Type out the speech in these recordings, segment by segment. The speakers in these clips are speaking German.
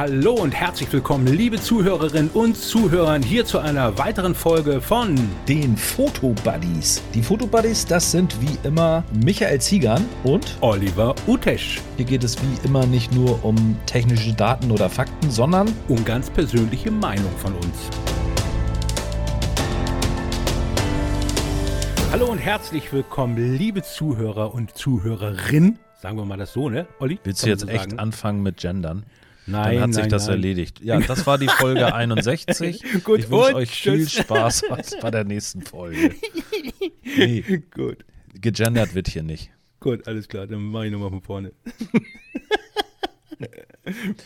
Hallo und herzlich willkommen, liebe Zuhörerinnen und Zuhörer, hier zu einer weiteren Folge von den Fotobuddies. Die Fotobuddies, das sind wie immer Michael Ziegern und Oliver Utesch. Hier geht es wie immer nicht nur um technische Daten oder Fakten, sondern um ganz persönliche Meinung von uns. Hallo und herzlich willkommen, liebe Zuhörer und Zuhörerinnen. Sagen wir mal das so, ne, Olli? Willst du jetzt so echt anfangen mit Gendern? Nein, Dann hat nein, sich das nein. erledigt. Ja, das war die Folge 61. Gut, ich wünsche euch viel. Spaß bei der nächsten Folge. Nee, Gut, gegendert wird hier nicht. gut, alles klar, dann mache ich nochmal von vorne.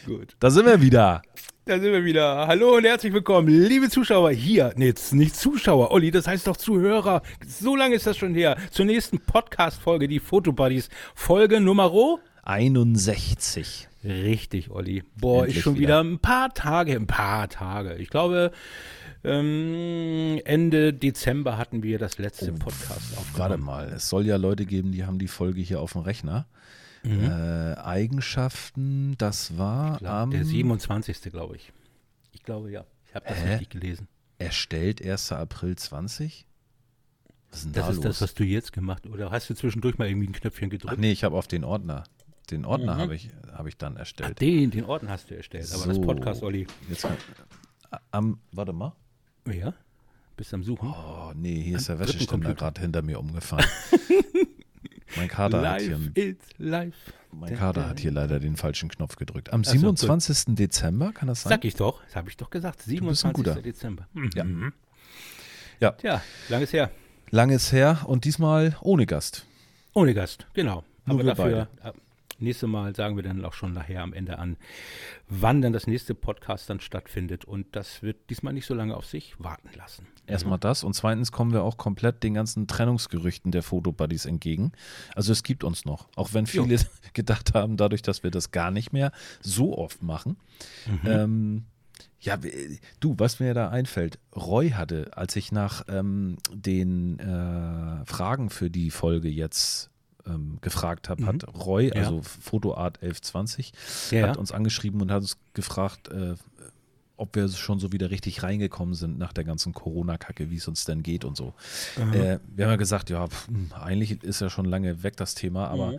Gut. Da sind wir wieder. Da sind wir wieder. Hallo und herzlich willkommen, liebe Zuschauer hier. Nee, jetzt nicht Zuschauer, Olli, das heißt doch Zuhörer. So lange ist das schon her. Zur nächsten Podcast-Folge, die Fotobuddies. Folge Nummer 61. Richtig, Olli. Boah, Endlich ist schon wieder. wieder. ein paar Tage, ein paar Tage. Ich glaube, ähm, Ende Dezember hatten wir das letzte Podcast aufgenommen. Oh, Warte mal, es soll ja Leute geben, die haben die Folge hier auf dem Rechner. Äh, Eigenschaften, das war glaub, am Der 27. glaube ich. Ich glaube, ja. Ich habe das Hä? richtig gelesen. erstellt 1. April 20. Was ist denn Das da ist los? das, was du jetzt gemacht Oder hast du zwischendurch mal irgendwie ein Knöpfchen gedrückt? Ach nee, ich habe auf den Ordner. Den Ordner Mhm. habe ich, hab ich dann Ach, erstellt. den, den Orden hast du erstellt. Aber das So. Podcast, Olli. Jetzt, am, warte mal. Ja? Bist am Suchen? Oh nee, hier ist der Wäscheständer gerade hinter mir umgefallen. mein Kater hat hier, live mein Kater hat hier leider den falschen Knopf gedrückt. Am so, 27. Dezember, kann das sein? Sag ich doch, das habe ich doch gesagt. bist ein 27. guter. Dezember. Ja. Mhm. Ja. Tja, langes her. Langes her und diesmal ohne Gast. Ohne Gast, genau. Nur Aber wir dafür, äh, nächste Mal sagen wir dann auch schon nachher am Ende an, wann dann das nächste Podcast dann stattfindet. Und das wird diesmal nicht so lange auf sich warten lassen. Erstmal das und zweitens kommen wir auch komplett den ganzen Trennungsgerüchten der Fotobuddies entgegen. Also es gibt uns noch, auch wenn Jo. viele gedacht haben, dadurch, dass wir das gar nicht mehr so oft machen. Ähm, ja, du, was mir da einfällt, Roy hatte, als ich nach ähm, den äh, Fragen für die Folge jetzt ähm, gefragt habe, hat Roy, Ja. also Fotoart 1120, Ja, hat uns angeschrieben und hat uns gefragt, äh, ob wir schon so wieder richtig reingekommen sind nach der ganzen Corona-Kacke, wie es uns denn geht und so. Äh, wir haben ja gesagt, ja, pf, hm, eigentlich ist ja schon lange weg das Thema, aber Mhm.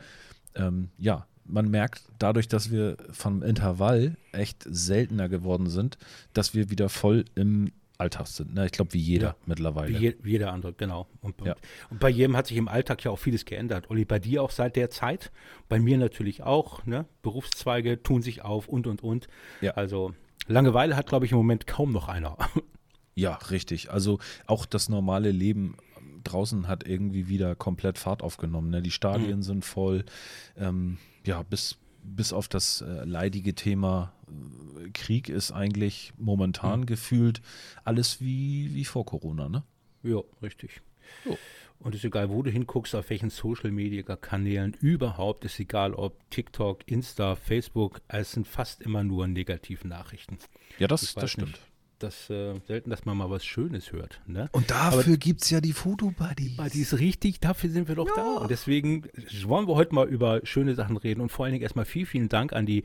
ähm, ja, man merkt dadurch, dass wir vom Intervall echt seltener geworden sind, dass wir wieder voll im Alltag sind. Ne? Ich glaube, wie jeder Ja. mittlerweile. Wie, je, wie jeder andere, genau. Und, Ja. und bei jedem hat sich im Alltag ja auch vieles geändert. Olli, bei dir auch seit der Zeit, bei mir natürlich auch. Ne? Berufszweige tun sich auf und, und, und. Ja. Also Langeweile hat, glaube ich, im Moment kaum noch einer. Ja, richtig. Also auch das normale Leben draußen hat irgendwie wieder komplett Fahrt aufgenommen. Ne? Die Stadien Mhm. sind voll. Ähm, ja, bis, bis auf das äh, leidige Thema äh, Krieg ist eigentlich momentan Mhm. gefühlt alles wie, wie vor Corona. Ne? ja, richtig. Jo. Und ist egal, wo du hinguckst, auf welchen Social-Media-Kanälen überhaupt, ist egal, ob TikTok, Insta, Facebook, es sind fast immer nur negative Nachrichten. Ja, das, das stimmt. Das äh, selten, dass man mal was Schönes hört. Ne? Und dafür gibt es ja die Fotobuddies. Aber die ist richtig, dafür sind wir doch da. Und deswegen wollen wir heute mal über schöne Sachen reden. Und vor allen Dingen erstmal vielen, vielen Dank an die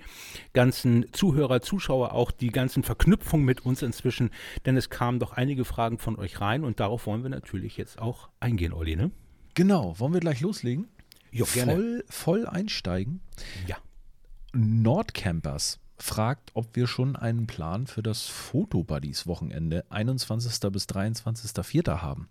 ganzen Zuhörer, Zuschauer, auch die ganzen Verknüpfungen mit uns inzwischen. Denn es kamen doch einige Fragen von euch rein und darauf wollen wir natürlich jetzt auch eingehen, Olli, ne? Genau, wollen wir gleich loslegen? Jo, gerne. Voll, voll einsteigen. Ja. Nordcampers fragt, ob wir schon einen Plan für das Fotobuddies-Wochenende 21. bis 23.04. haben.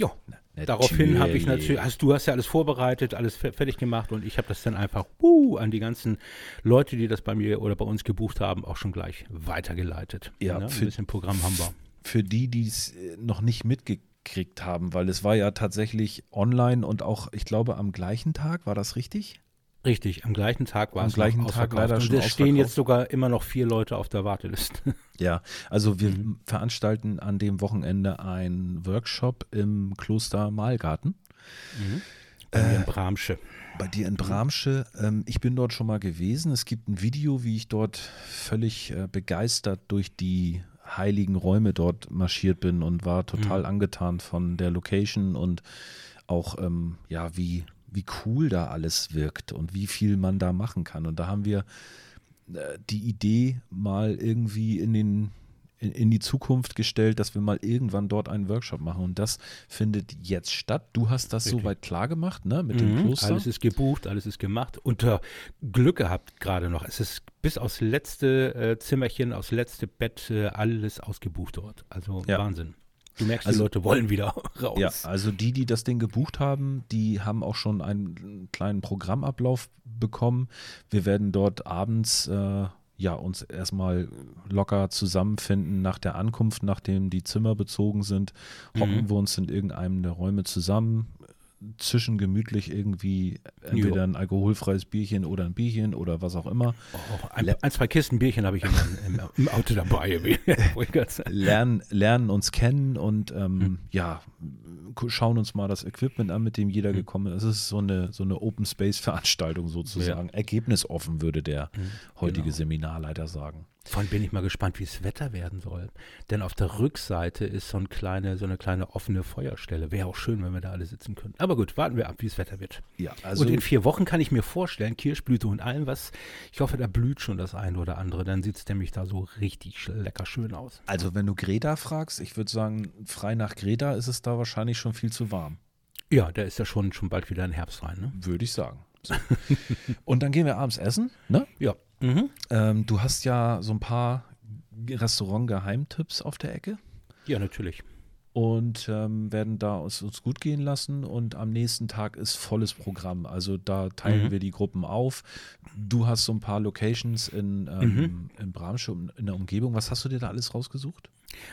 Jo. Daraufhin habe ich natürlich, also du hast ja alles vorbereitet, alles fe- fertig gemacht und ich habe das dann einfach uh, an die ganzen Leute, die das bei mir oder bei uns gebucht haben, auch schon gleich weitergeleitet. Ja, ne? Ein für- bisschen Programm haben wir. Für die, die es äh, noch nicht mitgekriegt haben, weil es war ja tatsächlich online und auch, ich glaube, am gleichen Tag, war das richtig? Richtig, am gleichen Tag war Am es gleichen noch Tag leider Und schon es stehen jetzt sogar immer noch vier Leute auf der Warteliste. Ja, also wir veranstalten an dem Wochenende einen Workshop im Kloster Malgarten. Bei mir in Bramsche. Bei dir in Bramsche. Ähm, ich bin dort schon mal gewesen. Es gibt ein Video, wie ich dort völlig äh, begeistert durch die heiligen Räume dort marschiert bin und war total angetan von der Location und auch, ähm, ja, wie, wie cool da alles wirkt und wie viel man da machen kann. Und da haben wir äh, die Idee mal irgendwie in den in, in, die Zukunft gestellt, dass wir mal irgendwann dort einen Workshop machen. Und das findet jetzt statt. Du hast das Richtig. soweit klar gemacht, ne? Mit mhm, dem Kloster. Alles ist gebucht, alles ist gemacht. Und äh, Glück gehabt gerade noch. Es ist bis aufs letzte äh, Zimmerchen, aufs letzte Bett, äh, alles ausgebucht dort. Also ja. Wahnsinn. Du merkst, also, die Leute wollen wieder raus. Ja, also die, die das Ding gebucht haben, die haben auch schon einen kleinen Programmablauf bekommen. Wir werden dort abends äh, ja uns erstmal locker zusammenfinden nach der Ankunft, nachdem die Zimmer bezogen sind. Hocken mhm. wir uns in irgendeinem der Räume zusammen, zwischen gemütlich irgendwie entweder ein alkoholfreies Bierchen oder ein Bierchen oder was auch immer. Oh, ein, ein, zwei Kisten Bierchen habe ich im, im, Auto dabei. lernen, lernen uns kennen und ähm, hm. ja, schauen uns mal das Equipment an, mit dem jeder hm. gekommen ist. Es ist so eine, so eine Open Space Veranstaltung sozusagen. Ja. Ergebnisoffen würde der hm. heutige genau. Seminarleiter sagen. Vorhin bin ich mal gespannt, wie es Wetter werden soll. Denn auf der Rückseite ist so, ein kleine, so eine kleine offene Feuerstelle. Wäre auch schön, wenn wir da alle sitzen können. Aber gut, warten wir ab, wie es Wetter wird. Ja, also und in vier Wochen kann ich mir vorstellen, Kirschblüte und allem was. Ich hoffe, da blüht schon das eine oder andere. Dann sieht es nämlich da so richtig lecker schön aus. Also, wenn du Greta fragst, ich würde sagen, frei nach Greta ist es da wahrscheinlich schon viel zu warm. Ja, da ist ja schon, schon bald wieder ein Herbst rein. Ne? Würde ich sagen. So. und dann gehen wir abends essen, ne? Ja. Mhm. Ähm, du hast ja so ein paar Restaurant-Geheimtipps auf der Ecke. Ja, natürlich. Und ähm, werden da uns, uns, gut gehen lassen. Und am nächsten Tag ist volles Programm. Also da teilen mhm. wir die Gruppen auf. Du hast so ein paar Locations in, ähm, mhm. in Bramsche, in der Umgebung. Was hast du dir da alles rausgesucht?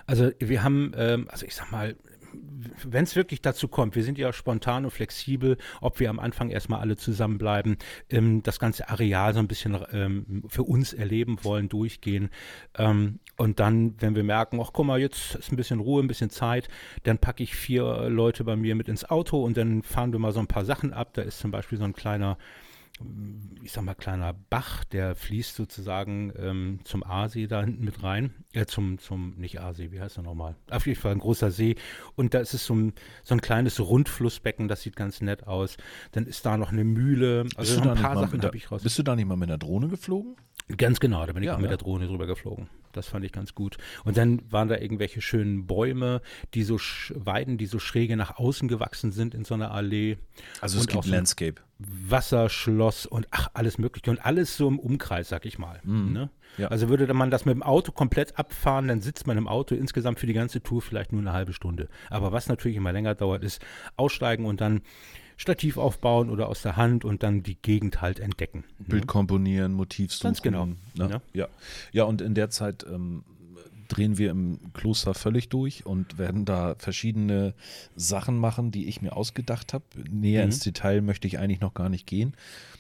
Also wir haben, ähm, also ich sag mal, wenn es wirklich dazu kommt, wir sind ja spontan und flexibel, ob wir am Anfang erstmal alle zusammenbleiben, ähm, das ganze Areal so ein bisschen ähm, für uns erleben wollen, durchgehen. Ähm, und dann, wenn wir merken, ach guck mal, jetzt ist ein bisschen Ruhe, ein bisschen Zeit, dann packe ich vier Leute bei mir mit ins Auto und dann fahren wir mal so ein paar Sachen ab. Da ist zum Beispiel so ein kleiner ich sag mal, kleiner Bach, der fließt sozusagen ähm, zum Aasee da hinten mit rein. Äh, zum, zum, nicht Aasee, wie heißt er nochmal? Auf jeden Fall ein großer See. Und da ist es so ein, so ein kleines Rundflussbecken, das sieht ganz nett aus. Dann ist da noch eine Mühle. Also ein paar Sachen habe ich raus. Bist du da nicht mal mit einer Drohne geflogen? Ganz genau, da bin ich ja, auch mit ja. der Drohne drüber geflogen. Das fand ich ganz gut. Und dann waren da irgendwelche schönen Bäume, die so Weiden, die so schräge nach außen gewachsen sind in so einer Allee. Also es und gibt Landscape. Wasserschloss und ach, alles Mögliche. Und alles so im Umkreis, sag ich mal. Mhm. Ne? Ja. Also würde man das mit dem Auto komplett abfahren, dann sitzt man im Auto insgesamt für die ganze Tour vielleicht nur eine halbe Stunde. Aber was natürlich immer länger dauert, ist aussteigen und dann Stativ aufbauen oder aus der Hand und dann die Gegend halt entdecken. Ne? Bild komponieren, Motiv suchen. Ganz genau. Ne? Ja. ja. ja, und in der Zeit ähm, drehen wir im Kloster völlig durch und werden da verschiedene Sachen machen, die ich mir ausgedacht habe. Näher mhm. ins Detail möchte ich eigentlich noch gar nicht gehen.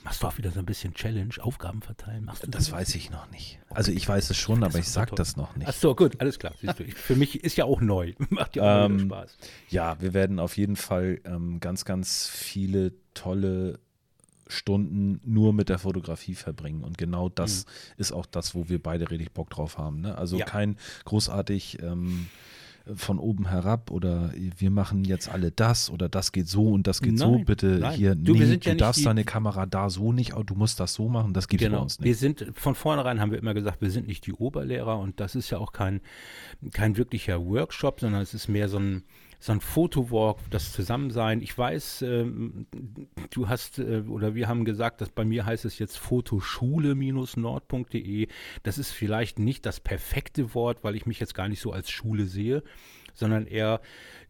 Machst du auch wieder so ein bisschen Challenge, Aufgaben verteilen? Machst du das, das weiß ich noch nicht. Also ich weiß es schon, aber ich sage das noch nicht. Ach so, gut, alles klar. Für mich ist ja auch neu. Macht ja auch ähm, Spaß. Ja, wir werden auf jeden Fall ähm, ganz, ganz viele tolle Stunden nur mit der Fotografie verbringen. Und genau das mhm. ist auch das, wo wir beide richtig Bock drauf haben. Ne? Also ja. kein großartig ähm, von oben herab oder wir machen jetzt alle das oder das geht so und das geht nein, so. Bitte nein. hier, du, nee, du ja darfst deine Kamera da so nicht, du musst das so machen, das geht genau. bei uns nicht. Wir sind, von vornherein haben wir immer gesagt, wir sind nicht die Oberlehrer und das ist ja auch kein, kein wirklicher Workshop, sondern es ist mehr so ein so ein Fotowalk, das Zusammensein. Ich weiß, ähm, du hast äh, oder wir haben gesagt, dass bei mir heißt es jetzt fotoschule-nord.de. Das ist vielleicht nicht das perfekte Wort, weil ich mich jetzt gar nicht so als Schule sehe, sondern eher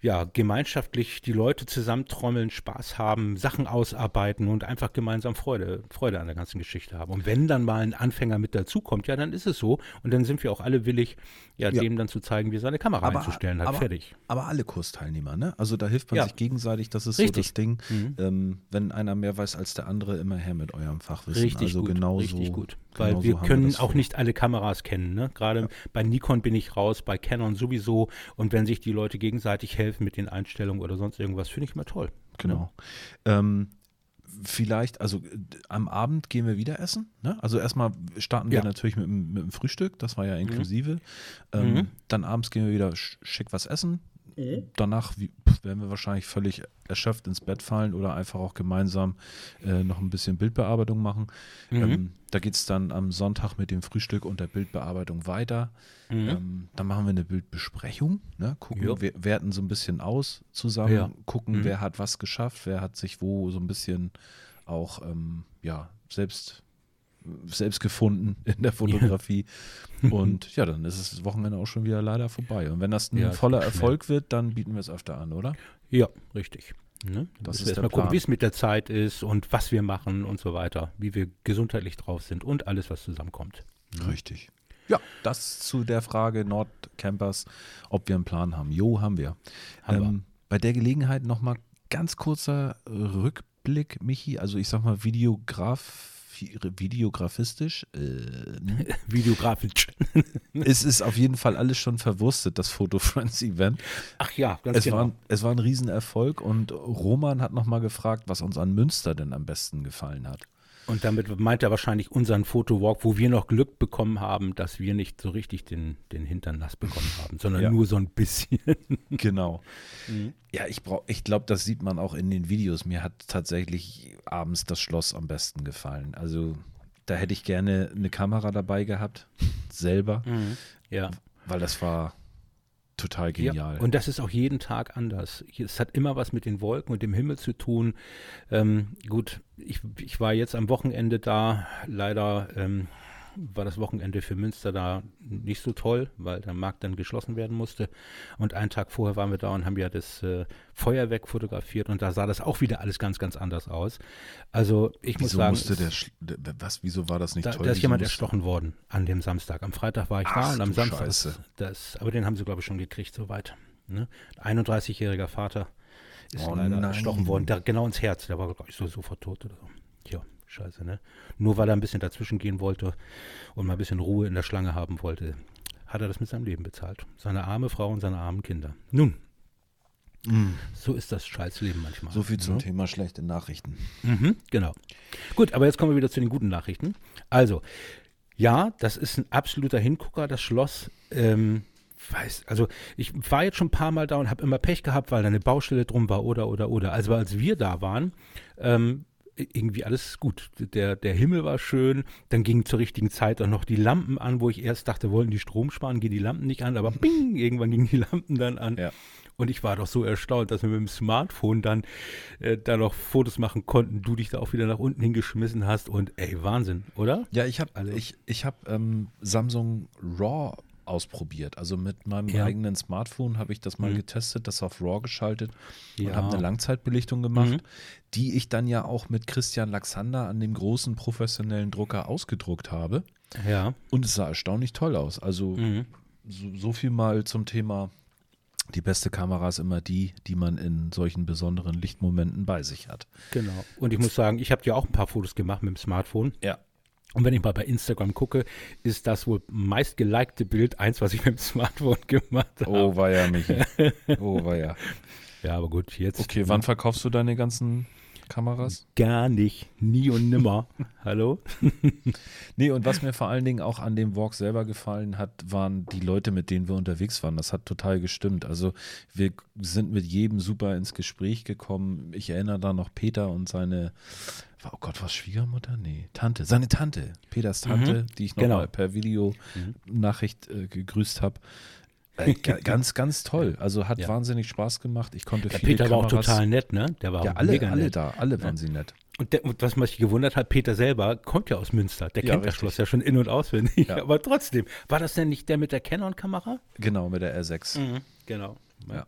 ja, gemeinschaftlich die Leute zusammentrommeln, Spaß haben, Sachen ausarbeiten und einfach gemeinsam Freude, Freude an der ganzen Geschichte haben. Und wenn dann mal ein Anfänger mit dazukommt, ja, dann ist es so. Und dann sind wir auch alle willig, ja, ja. dem dann zu zeigen, wie er seine Kamera aber, einzustellen hat. Aber, fertig. Aber alle Kursteilnehmer, ne? Also da hilft man ja. sich gegenseitig, das ist Richtig. so das Ding. Mhm. Ähm, wenn einer mehr weiß als der andere, immer her mit eurem Fachwissen. Richtig also gut. Genauso, Richtig gut. Weil genau wir können wir auch nicht alle Kameras kennen. Ne? Gerade ja. bei Nikon bin ich raus, bei Canon sowieso. Und wenn sich die Leute gegenseitig helfen mit den Einstellungen oder sonst irgendwas, finde ich immer toll. Genau. Ja. Ähm, vielleicht, also am Abend gehen wir wieder essen. Ne? Also erstmal starten wir ja. natürlich mit, mit, dem Frühstück, das war ja mhm. inklusive. Mhm. Ähm, mhm. Dann abends gehen wir wieder schick was essen. Mhm. Danach werden wir wahrscheinlich völlig erschöpft ins Bett fallen oder einfach auch gemeinsam äh, noch ein bisschen Bildbearbeitung machen. Mhm. Ähm, da geht es dann am Sonntag mit dem Frühstück und der Bildbearbeitung weiter. Mhm. Ähm, dann machen wir eine Bildbesprechung, ne? gucken, ja. wir werten so ein bisschen aus zusammen, ja. gucken, mhm. wer hat was geschafft, wer hat sich wo so ein bisschen auch ähm, ja, selbst selbst gefunden in der Fotografie. Ja. Und ja, dann ist das Wochenende auch schon wieder leider vorbei. Und wenn das ein ja, voller Erfolg wird, dann bieten wir es öfter an, oder? Ja, richtig. Ne? Das ist erstmal gucken, wie es mit der Zeit ist und was wir machen und so weiter, wie wir gesundheitlich drauf sind und alles, was zusammenkommt. Ne? Richtig. Ja, das zu der Frage Nordcampers, ob wir einen Plan haben. Jo, haben wir. Haben ähm, wir. Bei der Gelegenheit nochmal ganz kurzer Rückblick, Michi. Also ich sag mal, Videograf videografistisch. Äh, Videografisch. es ist auf jeden Fall alles schon verwurstet, das Photo Friends Event. Ach ja, ganz es genau. War, es war ein Riesenerfolg und Roman hat nochmal gefragt, was uns an Münster denn am besten gefallen hat. Und damit meint er wahrscheinlich unseren Fotowalk, wo wir noch Glück bekommen haben, dass wir nicht so richtig den, den Hintern nass bekommen haben, sondern ja. nur so ein bisschen. Genau. Mhm. Ja, ich, ich glaube, das sieht man auch in den Videos. Mir hat tatsächlich abends das Schloss am besten gefallen. Also da hätte ich gerne eine Kamera dabei gehabt, selber. Mhm. Ja. Weil das war total genial. Ja, und das ist auch jeden Tag anders. Es hat immer was mit den Wolken und dem Himmel zu tun. Ähm, gut, ich, ich war jetzt am Wochenende da, leider ähm, war das Wochenende für Münster da nicht so toll, weil der Markt dann geschlossen werden musste. Und einen Tag vorher waren wir da und haben ja das äh, Feuerwerk fotografiert und da sah das auch wieder alles ganz, ganz anders aus. Also ich wieso muss sagen. Musste der, was, wieso war das nicht da, toll? Da ist jemand erstochen worden an dem Samstag. Am Freitag war ich Ach, da und am Samstag. Scheiße. Das, aber den haben sie, glaube ich, schon gekriegt, soweit. Ne? 31-jähriger Vater ist oh, leider nein. erstochen worden, der, genau ins Herz. Der war, glaube ich, so sofort tot oder so. Tja. Scheiße, ne? Nur weil er ein bisschen dazwischen gehen wollte und mal ein bisschen Ruhe in der Schlange haben wollte, hat er das mit seinem Leben bezahlt. Seine arme Frau und seine armen Kinder. Nun, mm. so ist das Scheißleben manchmal. So viel zum ja. Ne? Thema schlechte Nachrichten. Mhm, genau. Gut, aber jetzt kommen wir wieder zu den guten Nachrichten. Also, ja, das ist ein absoluter Hingucker, das Schloss. Ähm, weiß, also ich war jetzt schon ein paar Mal da und habe immer Pech gehabt, weil da eine Baustelle drum war oder oder oder. Also als wir da waren, ähm, irgendwie alles gut. Der, der Himmel war schön, dann gingen zur richtigen Zeit auch noch die Lampen an, wo ich erst dachte, wollten die Strom sparen, gehen die Lampen nicht an, aber bing, irgendwann gingen die Lampen dann an. Ja. Und ich war doch so erstaunt, dass wir mit dem Smartphone dann äh, da noch Fotos machen konnten, du dich da auch wieder nach unten hingeschmissen hast und ey, Wahnsinn, oder? Ja, ich habe also. ich, ich hab, ähm, Samsung RAW ausprobiert. Also mit meinem ja. eigenen Smartphone habe ich das mal mhm. getestet, das auf RAW geschaltet ja. und habe eine Langzeitbelichtung gemacht, mhm. die ich dann ja auch mit Christian Laxander an dem großen professionellen Drucker ausgedruckt habe. Ja. Und es sah erstaunlich toll aus. Also mhm. so, so viel mal zum Thema die beste Kamera ist immer die, die man in solchen besonderen Lichtmomenten bei sich hat. Genau. Und ich muss sagen, ich habe ja auch ein paar Fotos gemacht mit dem Smartphone. Ja. Und wenn ich mal bei Instagram gucke, ist das wohl meist gelikte Bild eins, was ich mit dem Smartphone gemacht habe. Oh, war ja, Michi. Oh, war ja. Ja, aber gut, jetzt. Okay, wann verkaufst du deine ganzen Kameras? Gar nicht. Nie und nimmer. Hallo? nee, und was mir vor allen Dingen auch an dem Walk selber gefallen hat, waren die Leute, mit denen wir unterwegs waren. Das hat total gestimmt. Also wir sind mit jedem super ins Gespräch gekommen. Ich erinnere da noch Peter und seine oh Gott, was Schwiegermutter? Nee, Tante, seine Tante, Peters mhm. Tante, mhm. die ich noch genau. per Videonachricht mhm. äh, gegrüßt habe. Äh, ganz, ganz toll. Also hat ja. wahnsinnig Spaß gemacht. Ich konnte Der viele Peter Kameras, war auch total nett, ne? Der war ja, alle, mega alle nett. da, alle waren sie nett. Und, der, und, was mich gewundert hat, Peter selber kommt ja aus Münster. Der ja, kennt richtig. das Schloss ja schon in- und auswendig. Ja. Aber trotzdem, war das denn nicht der mit der Canon-Kamera? Genau, mit der R6. Mhm, genau. Ja.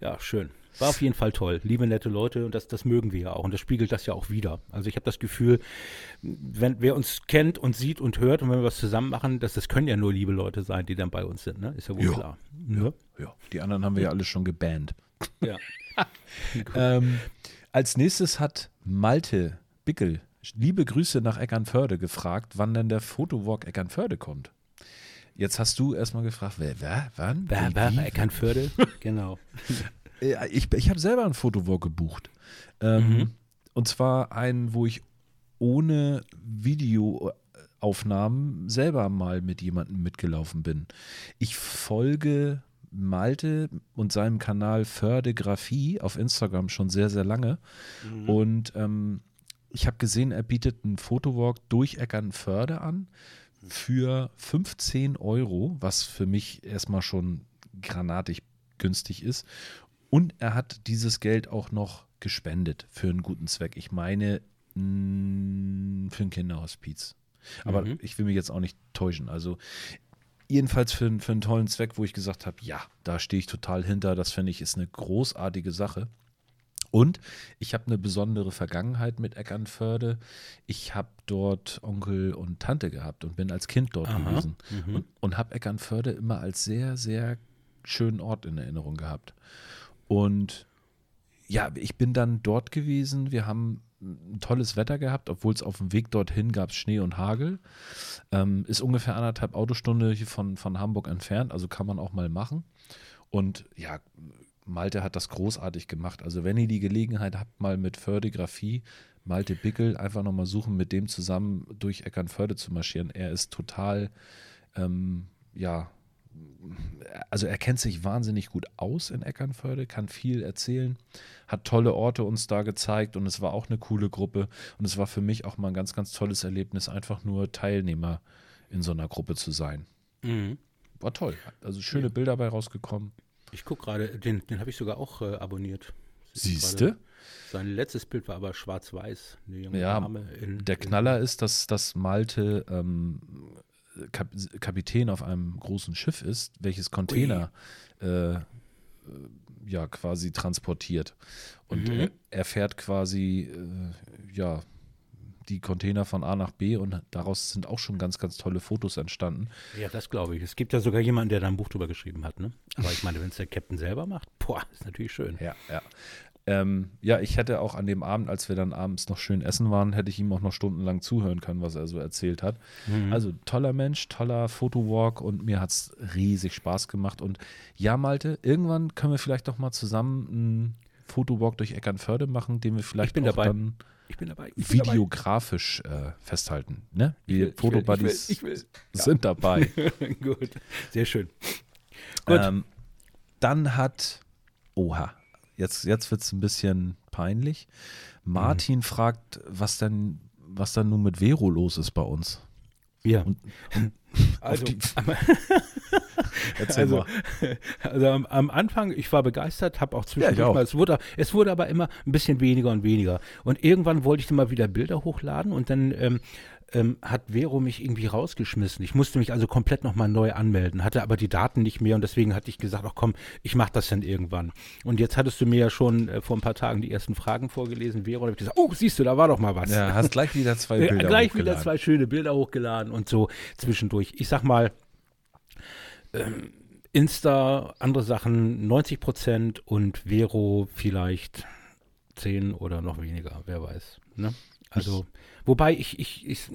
ja, schön. War auf jeden Fall toll. Liebe, nette Leute und das, das mögen wir ja auch und das spiegelt das ja auch wieder. Also ich habe das Gefühl, wenn wer uns kennt und sieht und hört und wenn wir was zusammen machen, dass das können ja nur liebe Leute sein, die dann bei uns sind, ne? Ist ja wohl jo. klar. Ja. ja, die anderen haben wir ja alle schon gebannt. Ja. ähm, als nächstes hat Malte Bickel liebe Grüße nach Eckernförde gefragt, wann denn der Fotowalk Eckernförde kommt. Jetzt hast du erstmal gefragt, wer, wer, wann? Wer, wer, Eckernförde? genau. Äh, ich, ich habe selber ein Fotowalk gebucht. Ähm, mhm. Und zwar einen, wo ich ohne Videoaufnahmen selber mal mit jemandem mitgelaufen bin. Ich folge Malte und seinem Kanal Fördegrafie auf Instagram schon sehr, sehr lange. Mhm. Und ähm, ich habe gesehen, er bietet einen Fotowalk durch Eckernförde an für 15 Euro, was für mich erstmal schon granatig günstig ist. Und er hat dieses Geld auch noch gespendet für einen guten Zweck. Ich meine, mh, mm, für ein Kinderhospiz. Aber mhm. ich will mich jetzt auch nicht täuschen. Also jedenfalls für, für einen tollen Zweck, wo ich gesagt habe, ja, da stehe ich total hinter. Das finde ich ist eine großartige Sache. Und ich habe eine besondere Vergangenheit mit Eckernförde. Ich habe dort Onkel und Tante gehabt und bin als Kind dort Aha. gewesen. Mhm. Und, und habe Eckernförde immer als sehr, sehr schönen Ort in Erinnerung gehabt. Und ja, ich bin dann dort gewesen. Wir haben tolles Wetter gehabt, obwohl es auf dem Weg dorthin gab Schnee und Hagel. Ähm, ist ungefähr anderthalb Autostunde hier von, von Hamburg entfernt, also kann man auch mal machen. Und ja, Malte hat das großartig gemacht. Also wenn ihr die Gelegenheit habt, mal mit Fördegrafie Malte Bickel einfach nochmal suchen, mit dem zusammen durch Eckernförde zu marschieren. Er ist total, ähm, ja, also er kennt sich wahnsinnig gut aus in Eckernförde, kann viel erzählen, hat tolle Orte uns da gezeigt und es war auch eine coole Gruppe und es war für mich auch mal ein ganz, ganz tolles Erlebnis, einfach nur Teilnehmer in so einer Gruppe zu sein. Mhm. War toll. Also schöne ja. Bilder dabei rausgekommen. Ich gucke gerade, den, den habe ich sogar auch äh, aboniert. Siehst du? Sein letztes Bild war aber schwarz-weiß. Ja, in, der Knaller ist, dass, dass Malte ähm, Kap Kapitän auf einem großen Schiff ist, welches Container äh, ja quasi transportiert. Und mhm. er, er, fährt quasi äh, ja die Container von A nach B und daraus sind auch schon ganz, ganz tolle Fotos entstanden. Ja, das glaube ich. Es gibt ja sogar jemanden, der da ein Buch drüber geschrieben hat. Ne? Aber ich meine, wenn es der Captain selber macht, boah, ist natürlich schön. Ja, ja. Ähm, ja, ich hätte auch an dem Abend, als wir dann abends noch schön essen waren, hätte ich ihm auch noch stundenlang zuhören können, was er so erzählt hat. Mhm. Also toller Mensch, toller Fotowalk und mir hat es riesig Spaß gemacht. Und ja, Malte, irgendwann können wir vielleicht doch mal zusammen einen Fotowalk durch Eckernförde machen, den wir vielleicht ich bin dabei. dann ich bin dabei. Ich bin videografisch dabei. Äh, festhalten. Ne? Die Fotobuddies sind ja. dabei. Gut, sehr schön. Gut. Ähm, dann hat, oha, jetzt, jetzt wird es ein bisschen peinlich. Martin mhm. fragt, was denn, was dann nun mit Vero los ist bei uns. Ja. Und, und also, Erzähl also, mal. Also am, am, Anfang, ich war begeistert, habe auch zwischendurch ja, mal, es wurde, es wurde aber immer ein bisschen weniger und weniger. Und irgendwann wollte ich dann mal wieder Bilder hochladen und dann ähm, ähm, hat Vero mich irgendwie rausgeschmissen. Ich musste mich also komplett nochmal neu anmelden, hatte aber die Daten nicht mehr und deswegen hatte ich gesagt, ach komm, ich mache das dann irgendwann. Und jetzt hattest du mir ja schon äh, vor ein paar Tagen die ersten Fragen vorgelesen, Vero, und habe ich gesagt, oh, siehst du, da war doch mal was. Ja, hast gleich wieder zwei Bilder ja, Gleich wieder zwei schöne Bilder hochgeladen und so zwischendurch. Ich sag mal, ähm, Insta, andere Sachen 90 Prozent und Vero vielleicht 10 oder noch weniger, wer weiß. Ne? Also, wobei ich, ich, ich,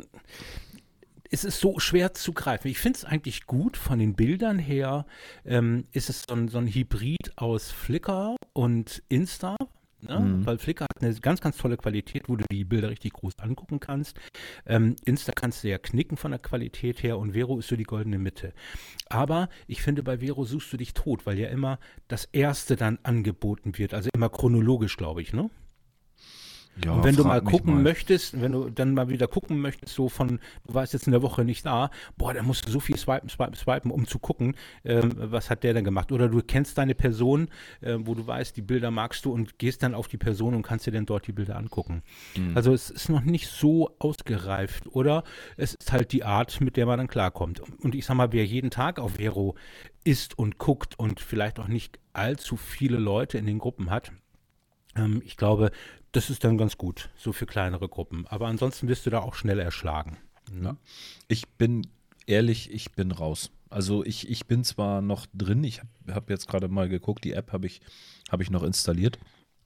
es ist so schwer zu greifen. Ich finde es eigentlich gut von den Bildern her. Ähm, ist es so ein, so ein Hybrid aus Flickr und Insta, Ne? Mhm. Weil Flickr hat eine ganz, ganz tolle Qualität, wo du die Bilder richtig groß angucken kannst. Ähm, Insta kannst du ja knicken von der Qualität her und Vero ist so die goldene Mitte. Aber ich finde, bei Vero suchst du dich tot, weil ja immer das Erste dann angeboten wird. Also immer chronologisch, glaube ich, ne? Ja, und wenn du mal gucken mal. möchtest, wenn du dann mal wieder gucken möchtest, so von, du warst jetzt in der Woche nicht da, boah, da musst du so viel swipen, swipen, swipen, um zu gucken, ähm, was hat der denn gemacht. Oder du kennst deine Person, äh, wo du weißt, die Bilder magst du und gehst dann auf die Person und kannst dir dann dort die Bilder angucken. Mhm. Also es ist noch nicht so ausgereift. Oder es ist halt die Art, mit der man dann klarkommt. Und ich sag mal, wer jeden Tag auf Vero ist und guckt und vielleicht auch nicht allzu viele Leute in den Gruppen hat, ähm, ich glaube, das ist dann ganz gut, so für kleinere Gruppen. Aber ansonsten wirst du da auch schnell erschlagen. Ne? Ich bin ehrlich, ich bin raus. Also ich, ich bin zwar noch drin, ich habe hab jetzt gerade mal geguckt, die App habe ich, hab ich noch installiert.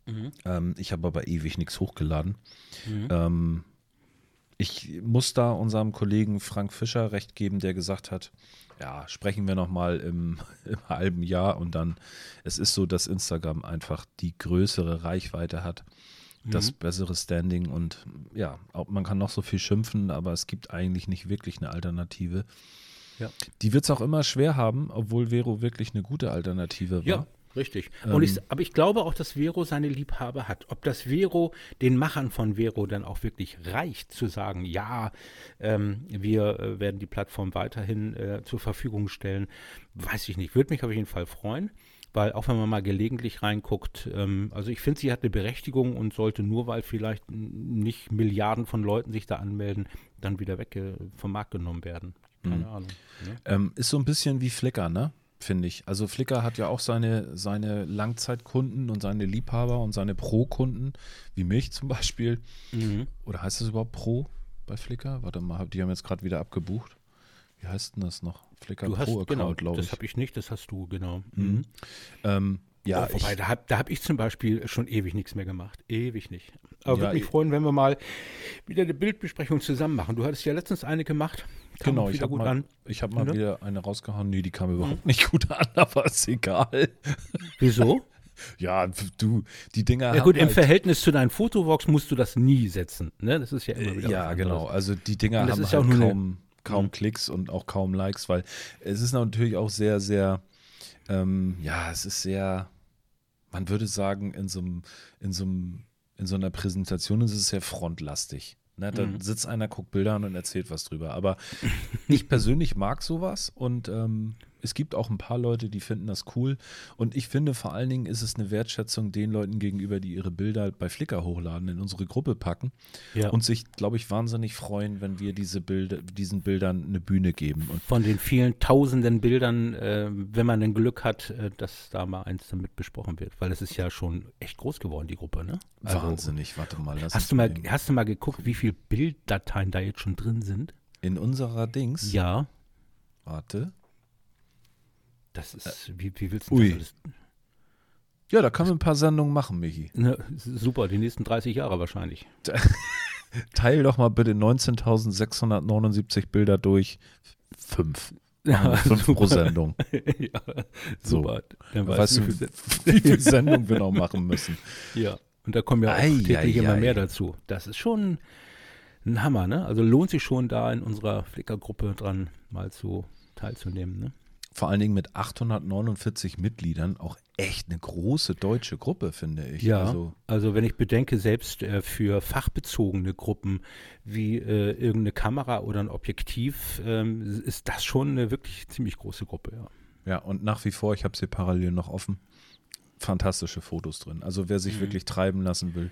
Mhm. Ähm, ich habe aber ewig nichts hochgeladen. Mhm. Ähm, ich muss da unserem Kollegen Frank Fischer recht geben, der gesagt hat, ja, sprechen wir nochmal im, im halben Jahr und dann, es ist so, dass Instagram einfach die größere Reichweite hat das mhm. bessere Standing und ja, auch, man kann noch so viel schimpfen, aber es gibt eigentlich nicht wirklich eine Alternative. Ja. Die wird es auch immer schwer haben, obwohl Vero wirklich eine gute Alternative war. Ja, richtig. Und ich, aber ich glaube auch, dass Vero seine Liebhaber hat. Ob das Vero den Machern von Vero dann auch wirklich reicht, zu sagen, ja, ähm, wir äh, werden die Plattform weiterhin äh, zur Verfügung stellen, weiß ich nicht. Würde mich auf jeden Fall freuen. Weil auch wenn man mal gelegentlich reinguckt, ähm, also ich finde, sie hat eine Berechtigung und sollte nur, weil vielleicht nicht Milliarden von Leuten sich da anmelden, dann wieder weg äh, vom Markt genommen werden. Keine Ahnung. Ne? Ähm, ist so ein bisschen wie Flickr, ne? Finde ich. Also Flickr hat ja auch seine, seine Langzeitkunden und seine Liebhaber und seine Pro-Kunden, wie mich zum Beispiel. Mhm. Oder heißt es überhaupt Pro bei Flickr? Warte mal, die haben jetzt gerade wieder abgebucht. Wie heißt denn das noch? Flickr Du hast, Pro-Account, genau, glaube das ich. habe ich nicht, das hast du, genau. Mhm. Ähm, ja, Oh, wobei, ich, da habe hab ich zum Beispiel schon ewig nichts mehr gemacht. Ewig nicht. Aber Ja, würde mich ich- freuen, wenn wir mal wieder eine Bildbesprechung zusammen machen. Du hattest ja letztens eine gemacht. Kam genau, ich habe gut mal, an. ich hab mal Ne? wieder eine rausgehauen. Nee, die kam überhaupt nicht gut an, aber ist egal. Wieso? Ja, du, die Dinger ja gut, im halt, Verhältnis zu deinen Fotovox musst du das nie setzen. Ne? Das ist ja immer wieder Ja, genau. anderes. Also die Dinger haben ja halt auch nur eine- kaum, kaum Klicks und auch kaum Likes, weil es ist natürlich auch sehr, sehr, ähm, ja, es ist sehr, man würde sagen, in so einem, in so einem, in so einer Präsentation ist es sehr frontlastig. Ne, da Mhm. sitzt einer, guckt Bilder an und erzählt was drüber. Aber ich persönlich mag sowas und ähm, es gibt auch ein paar Leute, die finden das cool. Und ich finde vor allen Dingen ist es eine Wertschätzung den Leuten gegenüber, die ihre Bilder bei Flickr hochladen, in unsere Gruppe packen Ja. und sich, glaube ich, wahnsinnig freuen, wenn wir diese Bilder, diesen Bildern eine Bühne geben. Und Von den vielen tausenden Bildern, äh, wenn man ein Glück hat, äh, dass da mal eins damit besprochen wird. Weil es ist ja schon echt groß geworden, die Gruppe, ne? Also, wahnsinnig, warte mal. Hast du, mal, hast du mal geguckt, wie viele Bilddateien da jetzt schon drin sind? in unserer Dings, Ja, warte. Das ist, wie, wie willst du Ui. das alles? Ja, da können wir ein paar Sendungen machen, Michi. Ne, super, die nächsten 30 Jahre wahrscheinlich. Teil doch mal bitte 19.679 Bilder durch fünf. Ja, fünf pro super. Sendung. ja, So. super. Dann Weißt weißt du, du, wie viel- wie viele Sendungen wir noch machen müssen? ja. Und da kommen ja auch Ei, täglich ei, immer ei. mehr dazu. Das ist schon ein Hammer, ne? Also lohnt sich schon da in unserer Flickr-Gruppe dran mal zu teilzunehmen, ne? Vor allen Dingen mit 849 Mitgliedern auch echt eine große deutsche Gruppe, finde ich. Ja, Also, also, wenn ich bedenke, selbst äh, für fachbezogene Gruppen wie äh, irgendeine Kamera oder ein Objektiv, ähm, ist das schon eine wirklich ziemlich große Gruppe, ja. ja, und nach wie vor, ich habe sie parallel noch offen, fantastische Fotos drin. Also wer sich Mhm. wirklich treiben lassen will,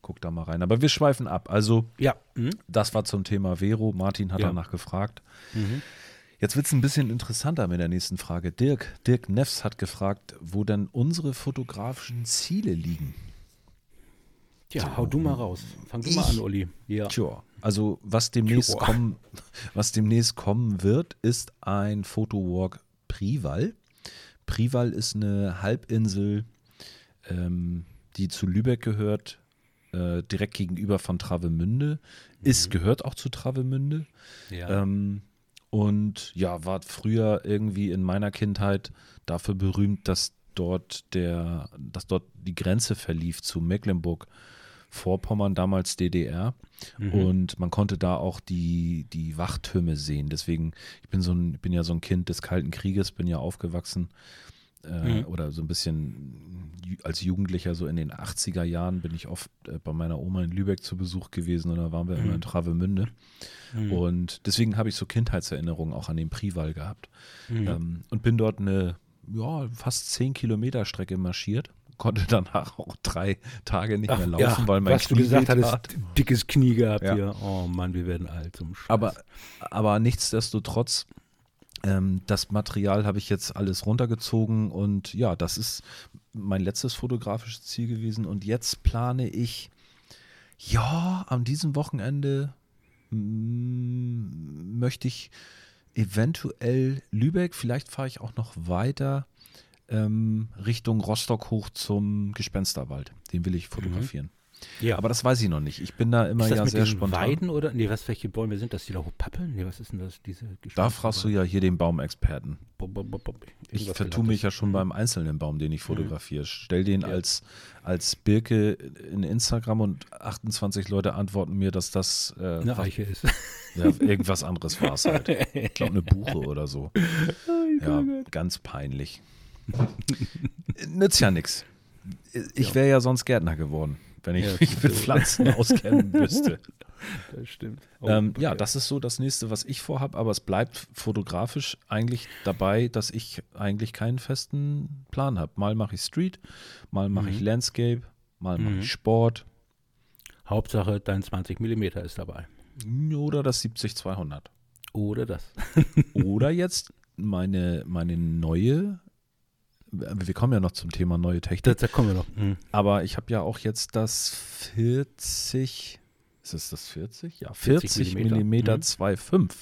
guckt da mal rein. Aber wir schweifen ab. Also Ja. Mhm. das war zum Thema Vero. Martin hat Ja. danach gefragt. Mhm. Jetzt wird es ein bisschen interessanter mit der nächsten Frage. Dirk, Dirk Neffs hat gefragt, wo denn unsere fotografischen Ziele liegen. Ja, hau du mal raus. Fang du mal Ich? an, Uli. Ja. Tja, also was demnächst Tja. kommen, was demnächst kommen wird, ist ein Fotowalk Prival. Prival ist eine Halbinsel, ähm, die zu Lübeck gehört, äh, direkt gegenüber von Travemünde. Ist gehört auch zu Travemünde. Ja. Ähm, und ja, war früher irgendwie in meiner Kindheit dafür berühmt, dass dort der, dass dort die Grenze verlief zu Mecklenburg. Vorpommern, damals DDR. Mhm. Und man konnte da auch die, die Wachtürme sehen. Deswegen, ich bin so ein, ich bin ja so ein Kind des Kalten Krieges, bin ja aufgewachsen äh, Mhm. oder so ein bisschen ju- als Jugendlicher, so in den 80er Jahren, bin ich oft äh, bei meiner Oma in Lübeck zu Besuch gewesen und da waren wir immer in Travemünde. Mhm. Und deswegen habe ich so Kindheitserinnerungen auch an den Prival gehabt. Mhm. Ähm, und bin dort eine ja, fast 10 Kilometer Strecke marschiert. Konnte danach auch drei Tage nicht mehr laufen, weil mein was du Knie gesagt wehtat. hattest, dickes Knie gehabt Ja. hier. Oh Mann, wir werden alt zum Scheiß. Aber, aber nichtsdestotrotz, ähm, das Material habe ich jetzt alles runtergezogen und ja, das ist mein letztes fotografisches Ziel gewesen. Und jetzt plane ich, ja, an diesem Wochenende mm, möchte ich eventuell Lübeck, vielleicht fahre ich auch noch weiter ähm, Richtung Rostock hoch zum Gespensterwald. Den will ich fotografieren. Ja. Aber das weiß ich noch nicht. Ich bin da immer ist das ja mit sehr spontan. Weiden oder? Nee, was, welche Bäume sind das? Die da hochpappeln? Nee, was ist denn das? Diese Da fragst du ja hier den Baumexperten. Bo- bo- bo- bo- Ich vertue mich ja schon beim einzelnen Baum, den ich fotografiere. Stell den als, als Birke in Instagram und 28 Leute antworten mir, dass das äh, Eine Eiche ist. ja, irgendwas anderes war es halt. Ich glaube, eine Buche oder so. Ja, ganz peinlich. Nützt ja nichts. Ich wäre ja sonst Gärtner geworden, wenn ich Ja, mich mit Pflanzen auskennen müsste. Das stimmt. Oh, Ähm, ja, das ist so das nächste, was ich vorhabe, aber es bleibt fotografisch eigentlich dabei, dass ich eigentlich keinen festen Plan habe. Mal mache ich Street, mal mache ich Mhm. Landscape, mal mache Mhm. ich Sport Hauptsache, dein 20 Millimeter ist dabei. oder das 70-200. Oder das. Oder jetzt meine, meine neue, wir kommen ja noch zum Thema neue Technik, Da, kommen wir noch. Mhm. aber ich habe ja auch jetzt das 40, ist es das 40? Ja, 40 40 Millimeter. Millimeter Mhm. 2.5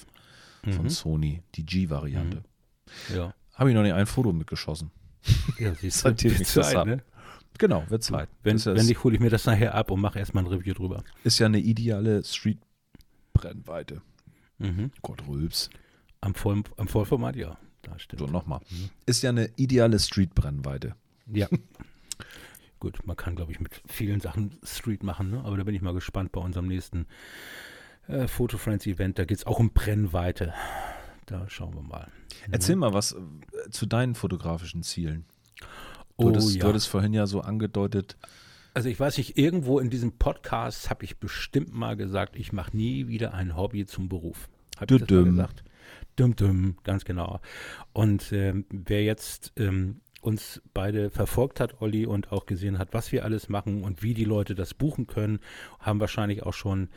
von Mhm. Sony, die G-Variante. Ja. Habe ich noch nicht ein Foto mitgeschossen. ja, siehst du, wird Zeit, ne? Genau, wird Zeit. Wenn, ist, wenn nicht, hole ich mir das nachher ab und mache erstmal ein Review drüber. ist ja eine ideale Street-Brennweite. Mhm. Gott, Rülps. Am, Voll, Am Vollformat, ja. Da stimmt. So, nochmal. Mhm. Ist ja eine ideale Street-Brennweite. Ja. Gut, man kann, glaube ich, mit vielen Sachen Street machen, ne? aber da bin ich mal gespannt bei unserem nächsten äh, Photo Friends Event. Da geht es auch um Brennweite. Da schauen wir mal. Erzähl mal was äh, zu deinen fotografischen Zielen. Du, Oh hattest, ja. du hattest vorhin ja so angedeutet, Also ich weiß nicht, irgendwo in diesem Podcast habe ich bestimmt mal gesagt, ich mache nie wieder ein Hobby zum Beruf. Habe ich das mal gesagt? Düm, düm, ganz genau. Und ähm, wer jetzt ähm, uns beide verfolgt hat, Olli, und auch gesehen hat, was wir alles machen und wie die Leute das buchen können, haben wahrscheinlich auch schon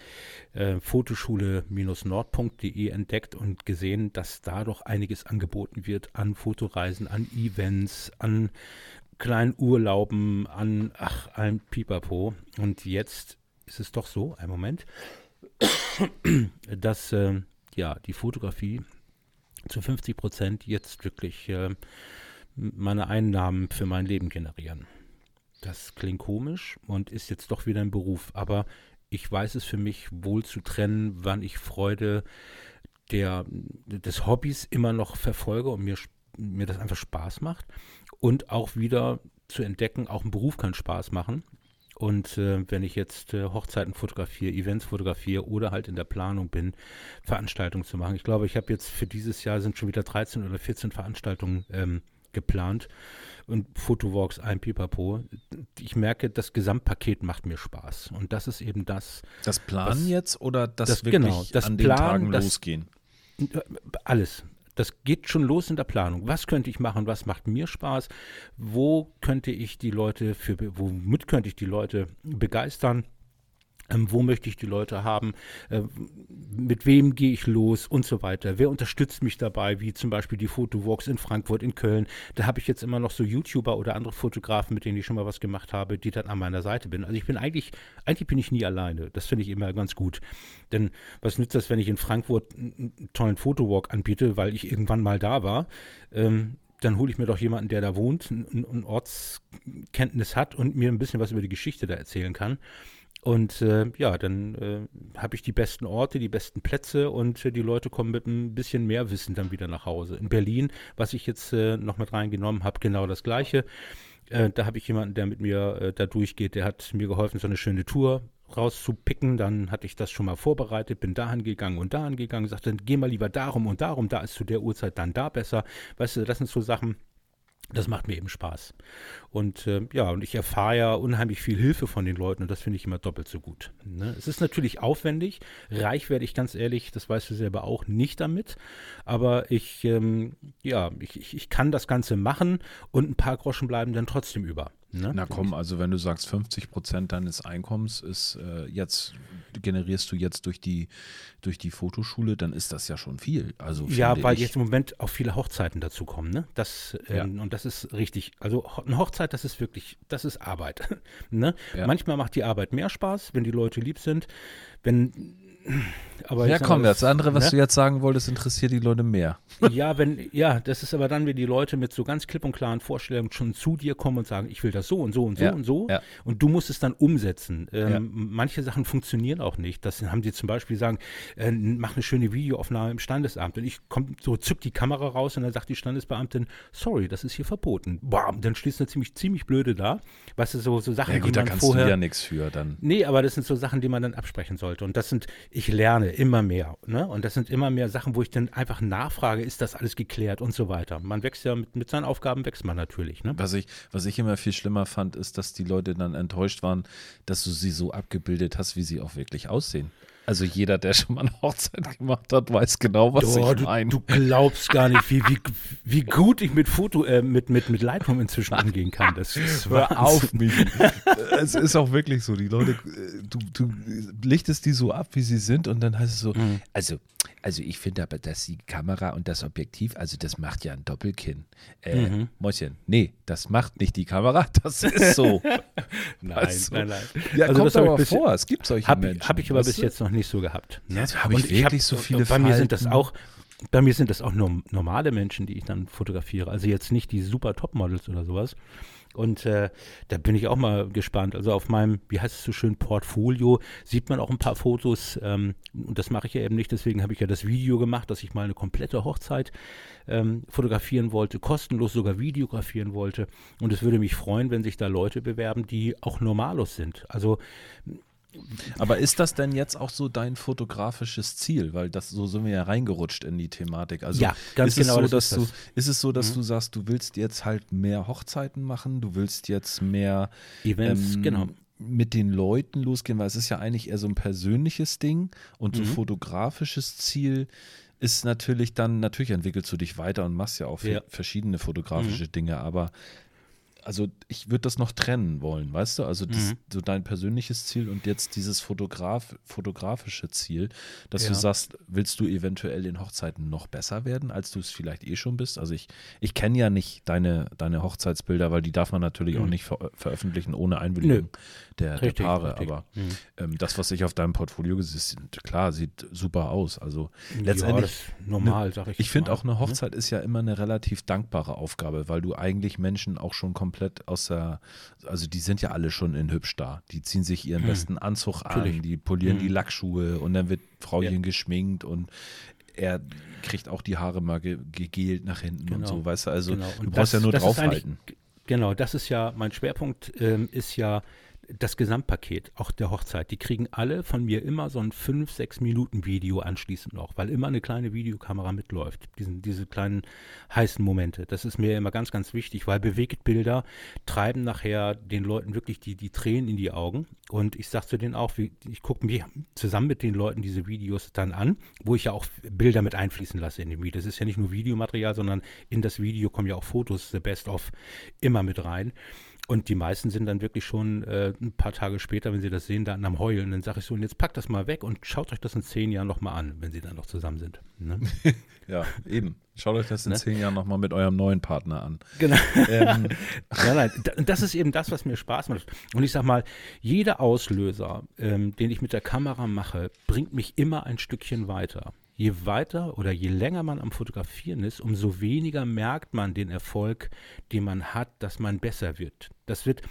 äh, fotoschule-nord.de entdeckt und gesehen, dass da doch einiges angeboten wird an Fotoreisen, an Events, an kleinen Urlauben, an ach, allem Pipapo. Und jetzt ist es doch so, ein Moment, dass äh, ja die Fotografie zu 50 Prozent jetzt wirklich äh, meine Einnahmen für mein Leben generieren. Das klingt komisch und ist jetzt doch wieder ein Beruf, aber ich weiß es für mich wohl zu trennen, wann ich Freude der, des Hobbys immer noch verfolge und mir, mir das einfach Spaß macht und auch wieder zu entdecken, auch ein Beruf kann Spaß machen. Und äh, wenn ich jetzt äh, Hochzeiten fotografiere, Events fotografiere oder halt in der Planung bin, Veranstaltungen zu machen. Ich glaube, ich habe jetzt für dieses Jahr sind schon wieder 13 oder 14 Veranstaltungen ähm, geplant und Fotowalks, ein Pipapo. Ich merke, das Gesamtpaket macht mir Spaß. Und das ist eben das, das Planen Was- jetzt oder das, das- wirklich genau, das an den Planen, Tagen das- losgehen? alles. Das geht schon los in der Planung. Was könnte ich machen? Was macht mir Spaß? Wo könnte ich die Leute für, womit könnte ich die Leute begeistern? Ähm, wo möchte ich die Leute haben? Äh, mit wem gehe ich los und so weiter? Wer unterstützt mich dabei? Wie zum Beispiel die Fotowalks in Frankfurt, in Köln. Da habe ich jetzt immer noch so YouTuber oder andere Fotografen, mit denen ich schon mal was gemacht habe, die dann an meiner Seite bin. Also ich bin eigentlich, eigentlich bin ich nie alleine. Das finde ich immer ganz gut. Denn was nützt das, wenn ich in Frankfurt einen tollen Fotowalk anbiete, weil ich irgendwann mal da war? Ähm, dann hole ich mir doch jemanden, der da wohnt, ein Ortskenntnis hat und mir ein bisschen was über die Geschichte da erzählen kann. Und äh, ja, dann äh, habe ich die besten Orte, die besten Plätze und äh, die Leute kommen mit ein bisschen mehr Wissen dann wieder nach Hause. In Berlin, was ich jetzt äh, noch mit reingenommen habe, genau das Gleiche. Äh, da habe ich jemanden, der mit mir äh, da durchgeht, der hat mir geholfen, so eine schöne Tour rauszupicken. Dann hatte ich das schon mal vorbereitet, bin dahin gegangen und dahin gegangen, sagte, dann geh mal lieber darum und darum, da ist zu der Uhrzeit dann da besser. Weißt du, das sind so Sachen, das macht mir eben Spaß. Und äh, ja, und ich erfahre ja unheimlich viel Hilfe von den Leuten und das finde ich immer doppelt so gut. Ne? Es ist natürlich aufwendig, reich werde ich ganz ehrlich, das weißt du selber auch, nicht damit. Aber ich, ähm, ja, ich, ich, ich kann das Ganze machen und ein paar Groschen bleiben dann trotzdem über. Ne? Na komm, also wenn du sagst, 50 Prozent deines Einkommens ist äh, jetzt, generierst du jetzt durch die, durch die Fotoschule, dann ist das ja schon viel. Also Ja, weil ich. jetzt im Moment auch viele Hochzeiten dazu kommen, ne? Das, ähm, und das ist richtig. Also eine Hochzeit, das ist wirklich, das ist Arbeit. ne? Ja. Manchmal macht die Arbeit mehr Spaß, wenn die Leute lieb sind. Wenn Aber ja, komm, das andere, was ne? du jetzt sagen wolltest, interessiert die Leute mehr. Ja, wenn, ja, das ist aber dann, wenn die Leute mit so ganz klipp und klaren Vorstellungen schon zu dir kommen und sagen, ich will das so und so und so ja, und so. Ja. Und du musst es dann umsetzen. Ähm, ja. Manche Sachen funktionieren auch nicht. Das haben die zum Beispiel sagen, äh, mach eine schöne Videoaufnahme im Standesamt. Und ich komme so, zück die Kamera raus und dann sagt die Standesbeamtin, sorry, das ist hier verboten. Bam, dann stehst du ziemlich, ziemlich blöde da. Weißt du, so, so Sachen, ja, gut, die man da kannst vorher, du ja nichts für dann. Nee, aber das sind so Sachen, die man dann absprechen sollte. Und das sind, ich lerne immer mehr. Ne? Und das sind immer mehr Sachen, wo ich dann einfach nachfrage, ist das alles geklärt und so weiter. Man wächst ja mit, mit seinen Aufgaben, wächst man natürlich. Ne? Was, ich, was ich immer viel schlimmer fand, ist, dass die Leute dann enttäuscht waren, dass du sie so abgebildet hast, wie sie auch wirklich aussehen. Also jeder, der schon mal eine Hochzeit gemacht hat, weiß genau, was oh, ich meine. Du, du, glaubst gar nicht, wie, wie, wie gut ich mit Foto, äh, mit, mit, mit Lightroom inzwischen angehen kann. Das ist Hör auf mich. es ist auch wirklich so. Die Leute, äh, du, du lichtest die so ab, wie sie sind, und dann heißt es so, mhm. also also ich finde aber, dass die Kamera und das Objektiv, also das macht ja ein Doppelkinn. Äh, mhm. Mäuschen, nee, das macht nicht die Kamera, das ist so. nein, also, nein, nein. Ja, also kommt aber vor, es gibt solche hab, Menschen. Habe ich aber bis jetzt noch nicht so gehabt. Ne? Ja, habe ich wirklich hab, so viele Bei mir sind das auch, bei mir sind das auch nur normale Menschen, die ich dann fotografiere. Also jetzt nicht die super Topmodels oder sowas. Und äh, da bin ich auch mal gespannt. Also auf meinem, wie heißt es so schön, Portfolio sieht man auch ein paar Fotos. Ähm, und das mache ich ja eben nicht. Deswegen habe ich ja das Video gemacht, dass ich mal eine komplette Hochzeit ähm, fotografieren wollte, kostenlos sogar videografieren wollte. Und es würde mich freuen, wenn sich da Leute bewerben, die auch normalos sind. Also aber ist das denn jetzt auch so dein fotografisches Ziel? Weil das so sind wir ja reingerutscht in die Thematik. Also ja, ganz ist genau. Es so, dass das. du, ist es so, dass mhm. du sagst, du willst jetzt halt mehr Hochzeiten machen, du willst jetzt mehr Events, ähm, genau mit den Leuten losgehen, weil es ist ja eigentlich eher so ein persönliches Ding und so mhm. fotografisches Ziel ist natürlich dann, natürlich entwickelst du dich weiter und machst ja auch ja. verschiedene fotografische mhm. Dinge, aber also ich würde das noch trennen wollen, weißt du? Also das, mhm. so dein persönliches Ziel und jetzt dieses Fotograf, fotografische Ziel, dass ja. du sagst, willst du eventuell in Hochzeiten noch besser werden, als du es vielleicht eh schon bist? Also ich, ich kenne ja nicht deine, deine Hochzeitsbilder, weil die darf man natürlich mhm. auch nicht ver veröffentlichen ohne Einwilligung der, der, Paare. Richtig. Aber mhm. ähm, das, was ich auf deinem Portfolio gesehen habe, klar, sieht super aus. Also letztendlich ja, normal, ne, sag ich. Ich finde auch eine ne? Hochzeit ist ja immer eine relativ dankbare Aufgabe, weil du eigentlich Menschen auch schon komplett komplett aus der, also die sind ja alle schon in hübsch da. Die ziehen sich ihren hm. besten Anzug Natürlich. an, die polieren hm. die Lackschuhe und dann wird Frauchen ja. geschminkt und er kriegt auch die Haare mal gegelt nach hinten genau. und so, weißt du, also genau. du brauchst das, ja nur draufhalten. Genau, das ist ja, mein Schwerpunkt ähm, ist ja das Gesamtpaket, auch der Hochzeit, die kriegen alle von mir immer so ein 5, 6 Minuten Video anschließend noch, weil immer eine kleine Videokamera mitläuft. Diesen, diese kleinen heißen Momente. Das ist mir immer ganz, ganz wichtig, weil Bewegtbilder treiben nachher den Leuten wirklich die, die Tränen in die Augen. Und ich sage zu denen auch, ich gucke mir zusammen mit den Leuten diese Videos dann an, wo ich ja auch Bilder mit einfließen lasse in dem Video. Das ist ja nicht nur Videomaterial, sondern in das Video kommen ja auch Fotos, the best of, immer mit rein. Und die meisten sind dann wirklich schon äh, ein paar Tage später, wenn sie das sehen, dann am Heulen. Dann sage ich so, und jetzt packt das mal weg und schaut euch das in zehn Jahren nochmal an, wenn sie dann noch zusammen sind. Ne? ja, eben. Schaut euch das in ne? zehn Jahren nochmal mit eurem neuen Partner an. Genau. Ähm. nein, nein, das ist eben das, was mir Spaß macht. Und ich sag mal, jeder Auslöser, ähm, den ich mit der Kamera mache, bringt mich immer ein Stückchen weiter je weiter oder je länger man am Fotografieren ist, umso weniger merkt man den Erfolg, den man hat, dass man besser wird. Das wird,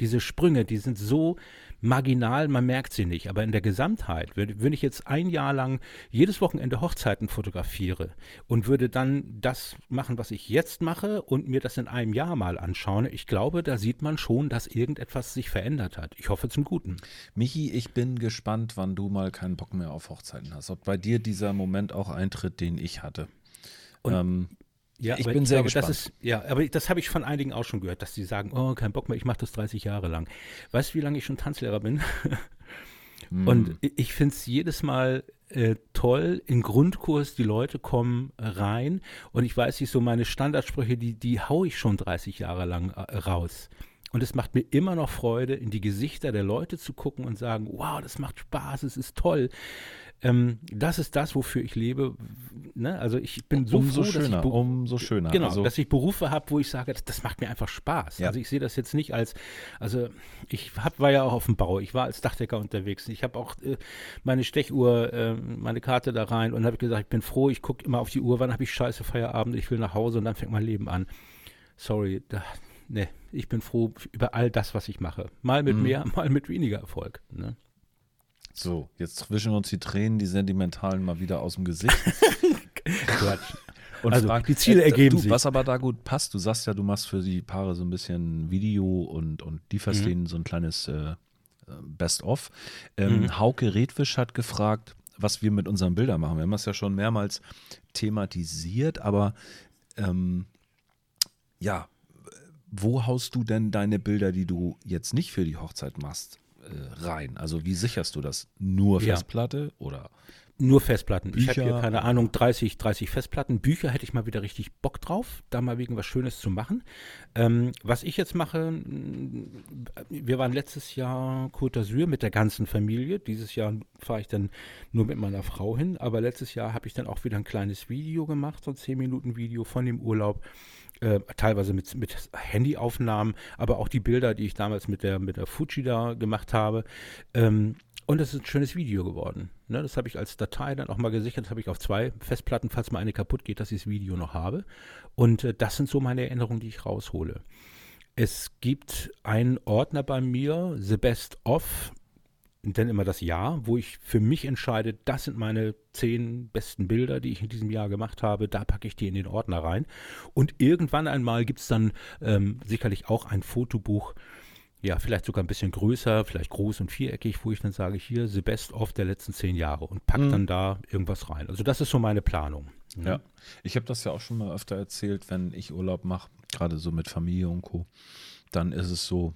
diese Sprünge, die sind so marginal, man merkt sie nicht. Aber in der Gesamtheit, wenn, wenn ich jetzt ein Jahr lang jedes Wochenende Hochzeiten fotografiere und würde dann das machen, was ich jetzt mache und mir das in einem Jahr mal anschaue, ich glaube, da sieht man schon, dass irgendetwas sich verändert hat. Ich hoffe zum Guten. Michi, ich bin gespannt, wann du mal keinen Bock mehr auf Hochzeiten hast. Ob bei dir dieser Moment auch eintritt, den ich hatte. Und ähm, ja, ich bin ich sehr glaube, gespannt. Ist, ja, aber das habe ich von einigen auch schon gehört, dass sie sagen, oh, kein Bock mehr, ich mache das 30 Jahre lang. Weißt du, wie lange ich schon Tanzlehrer bin? mm. Und ich finde es jedes Mal äh, toll, im Grundkurs, die Leute kommen rein und ich weiß nicht, so meine Standardsprüche, die, die haue ich schon 30 Jahre lang äh, raus. Und es macht mir immer noch Freude, in die Gesichter der Leute zu gucken und sagen, wow, das macht Spaß, es ist toll. Ähm, das ist das, wofür ich lebe. Ne? Also ich bin so umso froh, schöner, dass ich umso schöner. Genau, also, dass ich Berufe habe, wo ich sage, das, das, macht mir einfach Spaß. Ja. Also ich sehe das jetzt nicht als, also ich hab, war ja auch auf dem Bau, ich war als Dachdecker unterwegs. Ich habe auch äh, meine Stechuhr, äh, meine Karte da rein und habe gesagt, ich bin froh, ich gucke immer auf die Uhr, wann habe ich scheiße Feierabend, ich will nach Hause und dann fängt mein Leben an. Sorry, da, ne, ich bin froh über all das, was ich mache. Mal mit Mhm. mehr, mal mit weniger Erfolg. Ne? so, jetzt zwischen uns die Tränen, die sentimentalen mal wieder aus dem Gesicht. Quatsch. Und Also, fragen, die Ziele äh, ergeben du, sich. Was aber da gut passt, du sagst ja, du machst für die Paare so ein bisschen Video und, und lieferst Mhm. denen so ein kleines äh, Best-of. Ähm, Mhm. Hauke Redwisch hat gefragt, was wir mit unseren Bildern machen. Wir haben das ja schon mehrmals thematisiert, aber ähm, ja, wo haust du denn deine Bilder, die du jetzt nicht für die Hochzeit machst, äh, rein? Also wie sicherst du das? Nur Ja. Festplatte oder? Nur Festplatten. Ich habe hier, Bücher. keine Ahnung, 30, 30 Festplatten. Bücher hätte ich mal wieder richtig Bock drauf, da mal wegen was Schönes zu machen. Ähm, was ich jetzt mache, mh, wir waren letztes Jahr Côte d'Azur mit der ganzen Familie. Dieses Jahr fahre ich dann nur mit meiner Frau hin. Aber letztes Jahr habe ich dann auch wieder ein kleines Video gemacht, so ein 10 Minuten Video von dem Urlaub. Äh, teilweise mit, mit Handyaufnahmen, aber auch die Bilder, die ich damals mit der, mit der Fuji da gemacht habe. Ähm, und es ist ein schönes Video geworden. Ne, das habe ich als Datei dann auch mal gesichert. Das habe ich auf zwei Festplatten, falls mal eine kaputt geht, dass ich das Video noch habe. Und äh, das sind so meine Erinnerungen, die ich raushole. Es gibt einen Ordner bei mir, The Best of, und dann immer das Jahr, wo ich für mich entscheide, das sind meine zehn besten Bilder, die ich in diesem Jahr gemacht habe. Da packe ich die in den Ordner rein. Und irgendwann einmal gibt es dann ähm, sicherlich auch ein Fotobuch, ja, vielleicht sogar ein bisschen größer, vielleicht groß und viereckig, wo ich dann sage, hier, the best of der letzten zehn Jahre und pack Mhm. dann da irgendwas rein. Also das ist so meine Planung. Mhm. Ja, ich habe das ja auch schon mal öfter erzählt, wenn ich Urlaub mache, gerade so mit Familie und Co., dann ist es so,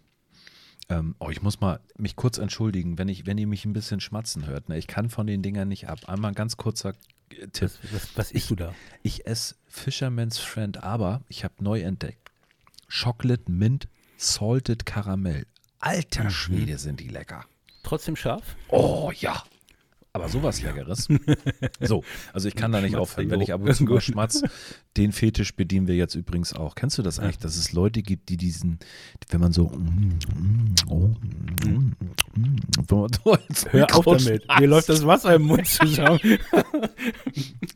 ähm, oh, ich muss mal mich kurz entschuldigen, wenn, ich, wenn ihr mich ein bisschen schmatzen hört. Ne? Ich kann von den Dingern nicht ab. Einmal ein ganz kurzer äh, Tipp. Was, was, was isst du da? Ich esse Fisherman's Friend, aber ich habe neu entdeckt. Chocolate Mint Salted Karamell. Alter Mhm. Schwede, sind die lecker. Trotzdem scharf? Oh ja. Aber sowas Leckeres. So, also ich kann da nicht aufhören. Wenn ich ab und zu mal schmatz, den Fetisch bedienen wir jetzt übrigens auch. Kennst du das eigentlich, dass es Leute gibt, die diesen, wenn man so, oh, Hör auf damit. Mir läuft das Wasser im Mund zusammen.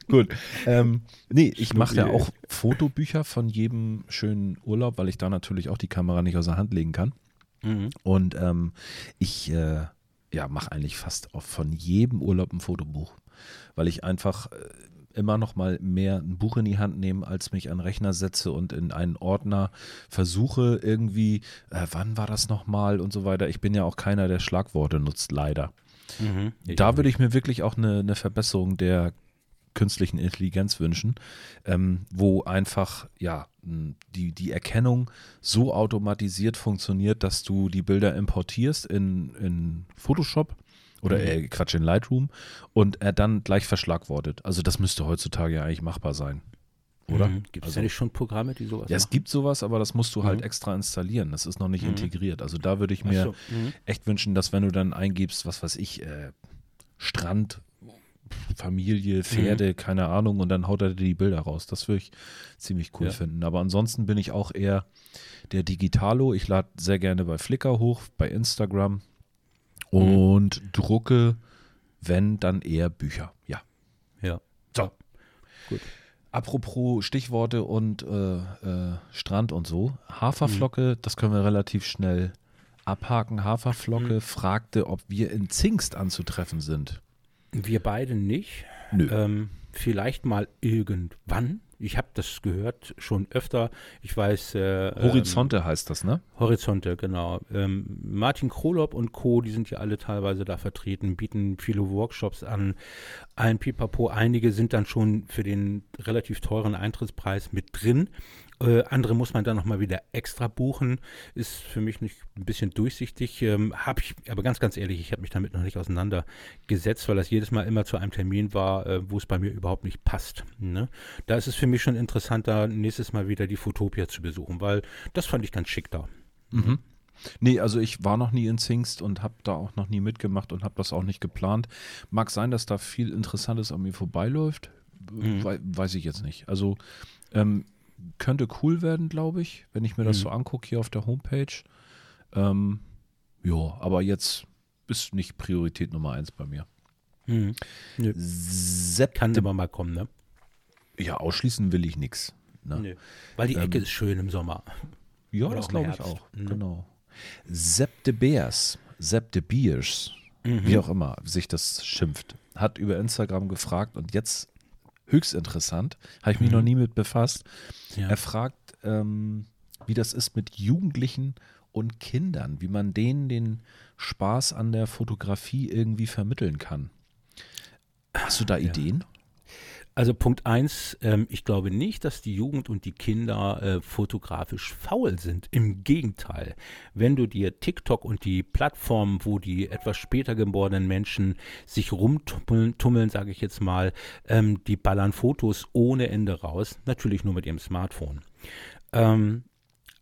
Gut. Ähm, nee, ich mache ja auch Fotobücher von jedem schönen Urlaub, weil ich da natürlich auch die Kamera nicht aus der Hand legen kann. Mhm. Und ähm, ich äh, ja, mache eigentlich fast auch von jedem Urlaub ein Fotobuch, weil ich einfach äh, immer noch mal mehr ein Buch in die Hand nehme, als mich an Rechner setze und in einen Ordner versuche irgendwie, äh, wann war das nochmal und so weiter. Ich bin ja auch keiner, der Schlagworte nutzt, leider. Mhm. Da würde ich mir wirklich auch eine, eine Verbesserung der künstlichen Intelligenz wünschen, ähm, wo einfach ja die, die Erkennung so automatisiert funktioniert, dass du die Bilder importierst in, in Photoshop oder Mhm. äh, Quatsch in Lightroom und er dann gleich verschlagwortet. Also das müsste heutzutage ja eigentlich machbar sein. Oder? Mhm. Gibt es Also- ja nicht schon Programme, die sowas Ja, es machen? gibt sowas, aber das musst du halt Mhm. extra installieren. Das ist noch nicht Mhm. integriert. Also da würde ich mir so. Mhm. echt wünschen, dass wenn du dann eingibst, was weiß ich, äh, Strand, Familie, Pferde, keine Ahnung, und dann haut er dir die Bilder raus. Das würde ich ziemlich cool Ja. finden. Aber ansonsten bin ich auch eher der Digitalo. Ich lade sehr gerne bei Flickr hoch, bei Instagram und drucke, wenn, dann eher Bücher. Ja. Ja. So. Gut. Apropos Stichworte und äh, äh, Strand und so. Haferflocke, das können wir relativ schnell abhaken. Haferflocke fragte, ob wir in Zingst anzutreffen sind. Wir beide nicht. Nö. Ähm, vielleicht mal irgendwann. Ich habe das gehört schon öfter. Ich weiß. Äh, Horizonte heißt das, ne? Ähm, Horizonte, genau. Ähm, Martin Krolop und Co., die sind ja alle teilweise da vertreten, bieten viele Workshops an. Ein Pipapo, einige sind dann schon für den relativ teuren Eintrittspreis mit drin. Äh, andere muss man dann nochmal wieder extra buchen. Ist für mich nicht ein bisschen durchsichtig. Ähm, habe ich, aber ganz, ganz ehrlich, ich habe mich damit noch nicht auseinandergesetzt, weil das jedes Mal immer zu einem Termin war, äh, wo es bei mir überhaupt nicht passt. Ne? Da ist es für mich schon interessanter, nächstes Mal wieder die Fotopia zu besuchen, weil das fand ich ganz schick da. Mhm. Nee, also ich war noch nie in Zingst und habe da auch noch nie mitgemacht und habe das auch nicht geplant. Mag sein, dass da viel Interessantes an mir vorbeiläuft. Mhm. We weiß ich jetzt nicht. Also ähm, könnte cool werden, glaube ich, wenn ich mir das mhm. so angucke hier auf der Homepage. Ähm, ja, aber jetzt ist nicht Priorität Nummer eins bei mir. Mhm. Sepp Kann immer mal kommen, ne? Ja, ausschließen will ich nichts. Ne? Weil die Ecke ähm, ist schön im Sommer. Ja, Oder das glaube ich auch. Mhm. Genau. Sepp de Beers, Sepp de Beers, mhm. wie auch immer sich das schimpft, hat über Instagram gefragt und jetzt höchst interessant, habe ich mich mhm. noch nie mit befasst. Ja. Er fragt, ähm, wie das ist mit Jugendlichen und Kindern, wie man denen den Spaß an der Fotografie irgendwie vermitteln kann. Hast du da ja. Ideen? Also Punkt eins, ähm, ich glaube nicht, dass die Jugend und die Kinder äh, fotografisch faul sind. Im Gegenteil. Wenn du dir TikTok und die Plattformen, wo die etwas später geborenen Menschen sich rumtummeln, tummeln, sage ich jetzt mal, ähm, die ballern Fotos ohne Ende raus. Natürlich nur mit ihrem Smartphone. Ähm,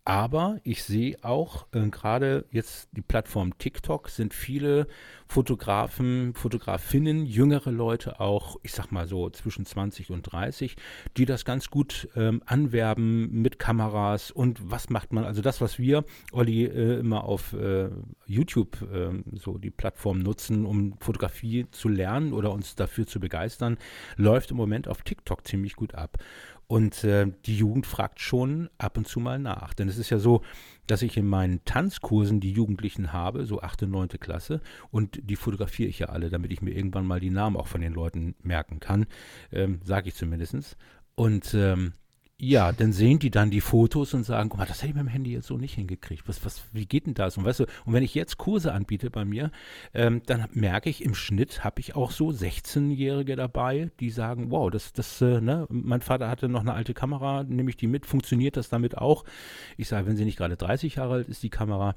aber ich sehe auch, äh, gerade jetzt die Plattform TikTok sind viele Fotografen, Fotografinnen, jüngere Leute auch, ich sag mal so zwischen 20 und 30, die das ganz gut ähm, anwerben mit Kameras und was macht man, also das, was wir, Olli, äh, immer auf äh, YouTube äh, so die Plattform nutzen, um Fotografie zu lernen oder uns dafür zu begeistern, läuft im Moment auf TikTok ziemlich gut ab. Und äh, die Jugend fragt schon ab und zu mal nach. Denn es ist ja so, dass ich in meinen Tanzkursen die Jugendlichen habe, so 8. und 9. Klasse, und die fotografiere ich ja alle, damit ich mir irgendwann mal die Namen auch von den Leuten merken kann, ähm, sage ich zumindest. Und ähm, ja, dann sehen die dann die Fotos und sagen, guck mal, das hätte ich mit dem Handy jetzt so nicht hingekriegt. Was, was, wie geht denn das? Und weißt du, und wenn ich jetzt Kurse anbiete bei mir, ähm, dann merke ich, im Schnitt habe ich auch so 16-Jährige dabei, die sagen, wow, das, das, äh, ne, mein Vater hatte noch eine alte Kamera, nehme ich die mit, funktioniert das damit auch? Ich sage, wenn sie nicht gerade 30 Jahre alt ist, die Kamera,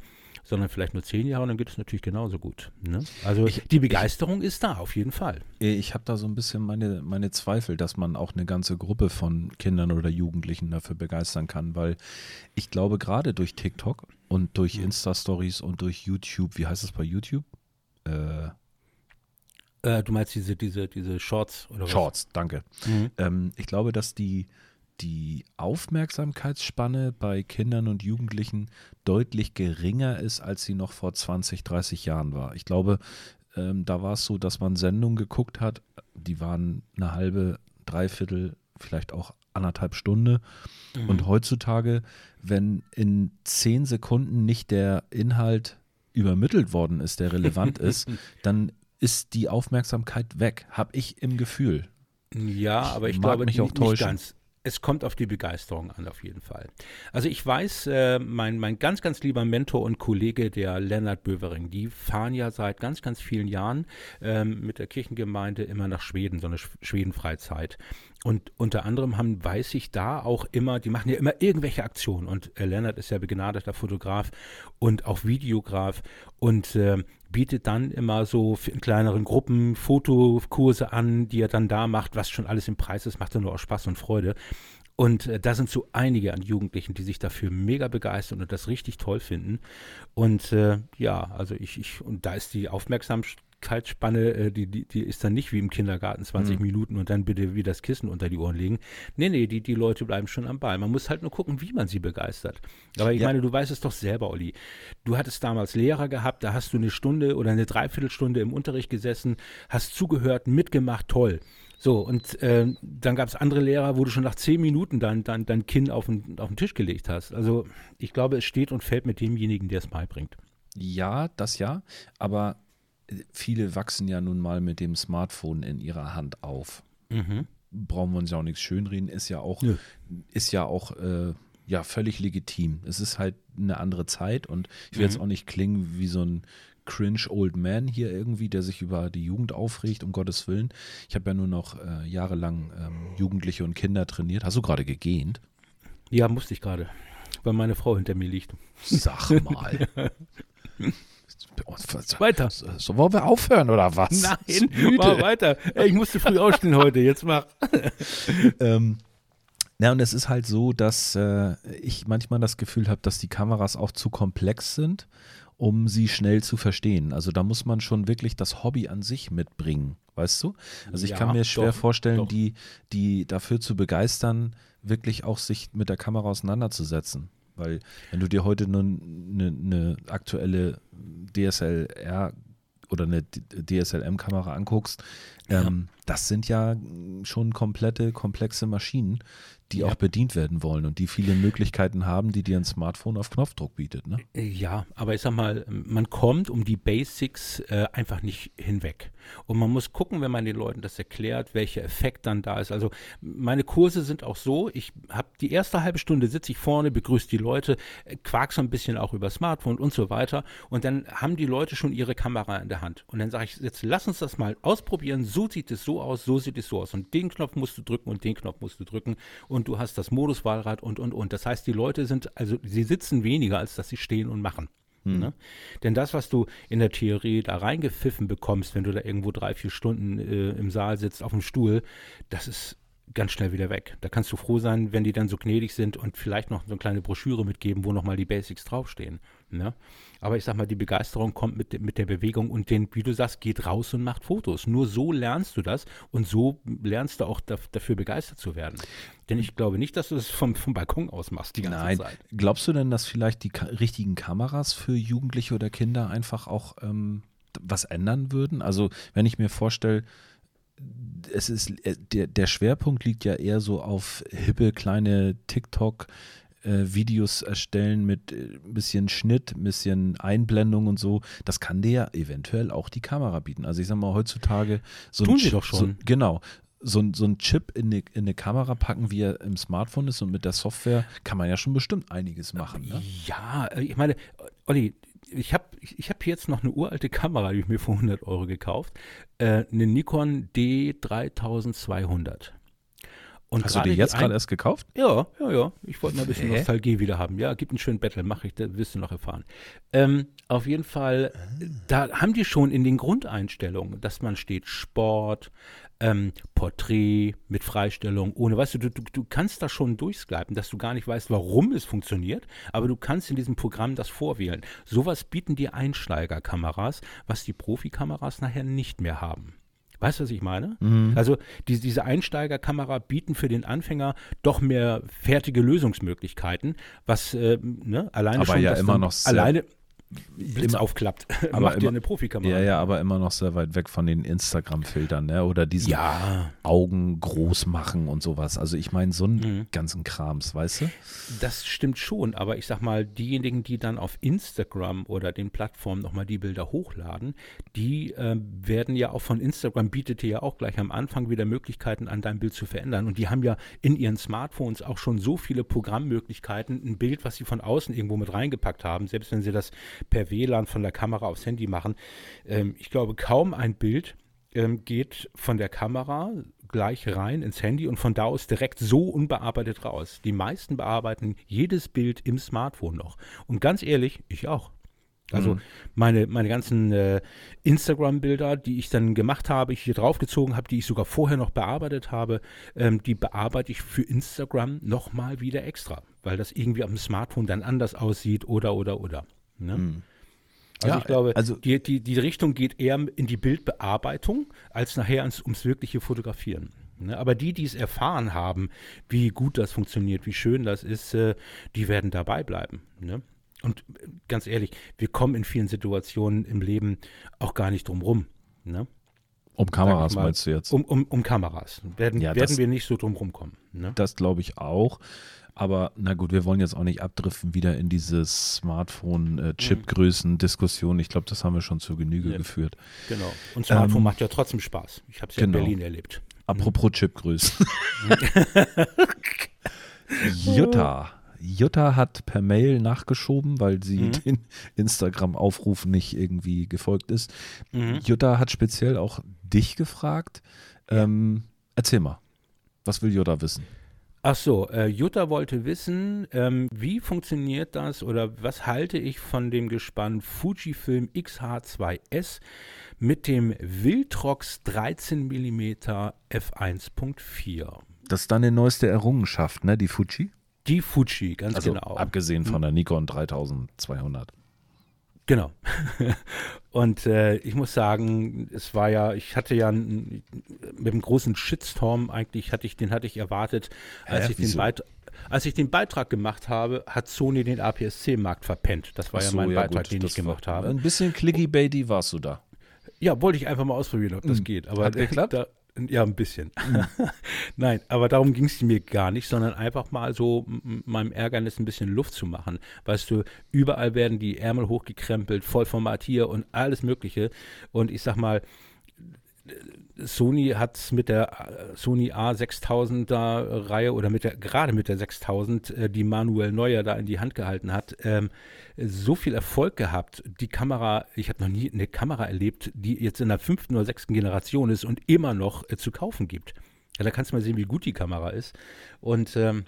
sondern vielleicht nur zehn Jahre, dann geht es natürlich genauso gut. Ne? Also ich, die Begeisterung ich, ist da, auf jeden Fall. Ich habe da so ein bisschen meine, meine Zweifel, dass man auch eine ganze Gruppe von Kindern oder Jugendlichen dafür begeistern kann, weil ich glaube, gerade durch TikTok und durch mhm. Insta-Stories und durch YouTube, wie heißt es bei YouTube? Äh, äh, du meinst diese, diese, diese Shorts oder was? Shorts, danke. Mhm. Ähm, ich glaube, dass die die Aufmerksamkeitsspanne bei Kindern und Jugendlichen deutlich geringer ist, als sie noch vor 20, 30 Jahren war. Ich glaube, ähm, da war es so, dass man Sendungen geguckt hat, die waren eine halbe, dreiviertel, vielleicht auch anderthalb Stunde. Mhm. Und heutzutage, wenn in zehn Sekunden nicht der Inhalt übermittelt worden ist, der relevant ist, dann ist die Aufmerksamkeit weg, habe ich im Gefühl. Ja, aber ich, ich glaube mich nicht, auch nicht ganz es kommt auf die Begeisterung an, auf jeden Fall. Also ich weiß, äh, mein, mein ganz, ganz lieber Mentor und Kollege, der Lennart Bövering, die fahren ja seit ganz, ganz vielen Jahren ähm, mit der Kirchengemeinde immer nach Schweden, so eine Schwedenfreizeit. Und unter anderem haben, weiß ich da auch immer, die machen ja immer irgendwelche Aktionen. Und äh, Lennart ist ja begnadeter Fotograf und auch Videograf und äh, bietet dann immer so in kleineren Gruppen Fotokurse an, die er dann da macht, was schon alles im Preis ist, macht er nur aus Spaß und Freude. Und äh, da sind so einige an Jugendlichen, die sich dafür mega begeistern und das richtig toll finden. Und äh, ja, also ich, ich, und da ist die Aufmerksamkeit Kaltspanne, äh, die, die, die ist dann nicht wie im Kindergarten 20 mhm. Minuten und dann bitte wie das Kissen unter die Ohren legen. Nee, nee, die, die Leute bleiben schon am Ball. Man muss halt nur gucken, wie man sie begeistert. Aber ich ja. meine, du weißt es doch selber, Olli. Du hattest damals Lehrer gehabt, da hast du eine Stunde oder eine Dreiviertelstunde im Unterricht gesessen, hast zugehört, mitgemacht, toll. So, und äh, dann gab es andere Lehrer, wo du schon nach zehn Minuten dein, dein, dein Kinn auf den, auf den Tisch gelegt hast. Also ich glaube, es steht und fällt mit demjenigen, der es beibringt. Ja, das ja, aber viele wachsen ja nun mal mit dem Smartphone in ihrer Hand auf. Mhm. Brauchen wir uns ja auch nichts schönreden, ist ja auch, ja. ist ja auch äh, ja, völlig legitim. Es ist halt eine andere Zeit und ich will mhm. jetzt auch nicht klingen wie so ein cringe Old Man hier irgendwie, der sich über die Jugend aufregt, um Gottes Willen. Ich habe ja nur noch äh, jahrelang ähm, Jugendliche und Kinder trainiert. Hast du gerade gegähnt? Ja, musste ich gerade, weil meine Frau hinter mir liegt. Sag mal. Weiter. So, wollen wir aufhören oder was? Nein, mach weiter. Ey, ich musste früh aufstehen heute, jetzt mach. ähm, Ja, und es ist halt so, dass äh, ich manchmal das Gefühl habe, dass die Kameras auch zu komplex sind, um sie schnell zu verstehen. Also da muss man schon wirklich das Hobby an sich mitbringen, weißt du? Also ich Ja, kann mir schwer doch, vorstellen, doch. die, die dafür zu begeistern, wirklich auch sich mit der Kamera auseinanderzusetzen. Weil wenn du dir heute nur eine, eine aktuelle DSLR oder eine DSLM-Kamera anguckst, ähm, das sind ja schon komplette, komplexe Maschinen, die Ja. auch bedient werden wollen und die viele Möglichkeiten haben, die dir ein Smartphone auf Knopfdruck bietet. Ne? Ja, aber ich sag mal, man kommt um die Basics äh, einfach nicht hinweg. Und man muss gucken, wenn man den Leuten das erklärt, welcher Effekt dann da ist. Also meine Kurse sind auch so, ich habe die erste halbe Stunde sitze ich vorne, begrüße die Leute, äh, quark so ein bisschen auch über Smartphone und so weiter. Und dann haben die Leute schon ihre Kamera in der Hand. Und dann sage ich, jetzt lass uns das mal ausprobieren. So sieht es so aus, so sieht es so aus. Und den Knopf musst du drücken und den Knopf musst du drücken. Und du hast das Moduswahlrad und, und, und. Das heißt, die Leute sind, also sie sitzen weniger, als dass sie stehen und machen. Ne? Denn das, was du in der Theorie da reingepfiffen bekommst, wenn du da irgendwo drei, vier Stunden äh, im Saal sitzt auf dem Stuhl, das ist ganz schnell wieder weg. Da kannst du froh sein, wenn die dann so gnädig sind und vielleicht noch so eine kleine Broschüre mitgeben, wo nochmal die Basics draufstehen. Ne? Aber ich sag mal, die Begeisterung kommt mit, mit der Bewegung und den, wie du sagst, geht raus und macht Fotos. Nur so lernst du das und so lernst du auch daf- dafür begeistert zu werden. Denn ich glaube nicht, dass du das vom, vom Balkon aus machst die ganze Nein, Zeit. glaubst du denn, dass vielleicht die ka richtigen Kameras für Jugendliche oder Kinder einfach auch ähm, was ändern würden? Also wenn ich mir vorstelle, es ist äh, der, der Schwerpunkt liegt ja eher so auf hippe kleine TikTok Videos erstellen mit äh, ein bisschen Schnitt, ein bisschen Einblendung und so. Das kann dir ja eventuell auch die Kamera bieten. Also ich sag mal heutzutage so ein Tun sie Ch- doch schon. So, genau. So, ein- so ein Chip in eine, in eine Kamera packen, wie er im Smartphone ist und mit der Software kann man ja schon bestimmt einiges machen. Ne? Ja, äh, ich meine, Olli, ich habe ich, hab jetzt noch eine uralte Kamera, die ich mir für 100 Euro gekauft. Äh, eine Nikon D3200. Und Hast du die jetzt gerade erst gekauft? Ja, ja, ja. Ich wollte mal ein bisschen Hä? Nostalgie wieder haben. Ja, gibt einen schönen Battle, mache ich, das wirst du noch erfahren. Ähm, auf jeden Fall, da haben die schon in den Grundeinstellungen, dass man steht Sport, ähm, Porträt mit Freistellung, ohne, weißt du, du, du, kannst da schon durchsklipen, dass du gar nicht weißt, warum es funktioniert, aber du kannst in diesem Programm das vorwählen. Sowas bieten die Einsteigerkameras, was die Profikameras nachher nicht mehr haben. Weißt du, was ich meine? Mhm. Also die, diese Einsteigerkamera bieten für den Anfänger doch mehr fertige Lösungsmöglichkeiten, was äh, ne, alleine Aber schon ja immer noch sehr- alleine Blitz immer- aufklappt, aber macht dir immer- eine Profikamera. Ja, ja, aber immer noch sehr weit weg von den Instagram-Filtern, ne? Oder diesen Ja, Augen groß machen und sowas. Also ich meine, so einen Mhm. ganzen Krams, weißt du? das stimmt schon, aber ich sag mal, diejenigen, die dann auf Instagram oder den Plattformen nochmal die Bilder hochladen, die äh, werden ja auch von Instagram, bietet dir ja auch gleich am Anfang wieder Möglichkeiten, an deinem Bild zu verändern. Und die haben ja in ihren Smartphones auch schon so viele Programmmöglichkeiten, ein Bild, was sie von außen irgendwo mit reingepackt haben, selbst wenn sie das per WLAN von der Kamera aufs Handy machen. Ähm, ich glaube, kaum ein Bild ähm, geht von der Kamera gleich rein ins Handy und von da aus direkt so unbearbeitet raus. Die meisten bearbeiten jedes Bild im Smartphone noch. Und ganz ehrlich, ich auch. Also Mhm. meine, meine ganzen äh, Instagram-Bilder, die ich dann gemacht habe, ich hier draufgezogen habe, die ich sogar vorher noch bearbeitet habe, ähm, die bearbeite ich für Instagram nochmal wieder extra, weil das irgendwie am Smartphone dann anders aussieht oder oder oder. Ne? Mhm. Also Ja, ich glaube, also- die, die, die Richtung geht eher in die Bildbearbeitung als nachher ans, ums wirkliche Fotografieren. Ne? Aber die, die es erfahren haben, wie gut das funktioniert, wie schön das ist, äh, die werden dabei bleiben. Ne? Und äh, ganz ehrlich, wir kommen in vielen Situationen im Leben auch gar nicht drum rum. Ne? Um Kameras mal, meinst du jetzt? Um, um, um Kameras. Werden, Ja, werden das- wir nicht so drum rumkommen. Ne? Das glaube ich auch. Aber na gut, wir wollen jetzt auch nicht abdriften wieder in diese Smartphone-Chip-Größen-Diskussion. Ich glaube, das haben wir schon zur Genüge Ja. geführt. Genau. Und Smartphone Ähm, macht ja trotzdem Spaß. Ich habe es ja genau. in Berlin erlebt. Apropos Chipgrößen. Jutta. Jutta hat per Mail nachgeschoben, weil sie Mhm. den Instagram-Aufruf nicht irgendwie gefolgt ist. Mhm. Jutta hat speziell auch dich gefragt. Ähm, erzähl mal, was will Jutta wissen? Ach so, äh, Jutta wollte wissen, ähm, wie funktioniert das oder was halte ich von dem Gespann Fujifilm XH2S mit dem Viltrox 13 mm f1.4? Das ist deine neueste Errungenschaft, ne? Die Fuji? Die Fuji, ganz also genau. Abgesehen von der Nikon 3200. Genau. Und äh, ich muss sagen, es war ja, ich hatte ja einen, mit einem großen Shitstorm eigentlich, hatte ich, den hatte ich erwartet, als Hä? ich den. Als ich den Beitrag gemacht habe, hat Sony den APS-C-Markt verpennt. Das war Ach ja so, mein ja, Beitrag, gut, den ich gemacht habe. Ein bisschen clicky-baity warst du da. Ja, wollte ich einfach mal ausprobieren, ob das Mhm. geht. Aber Hat geklappt? Da, ja, ein bisschen. Nein, aber darum ging es mir gar nicht, sondern einfach mal so meinem Ärgernis ein bisschen Luft zu machen. Weißt du, überall werden die Ärmel hochgekrempelt, Vollformat hier und alles Mögliche. Und ich sag mal, Sony hat mit der äh, Sony A6000er Reihe oder mit der, gerade mit der 6000, äh, die Manuel Neuer da in die Hand gehalten hat, ähm, so viel Erfolg gehabt. Die Kamera, ich habe noch nie eine Kamera erlebt, die jetzt in der fünften oder sechsten Generation ist und immer noch äh, zu kaufen gibt. Ja, da kannst du mal sehen, wie gut die Kamera ist. Und ähm,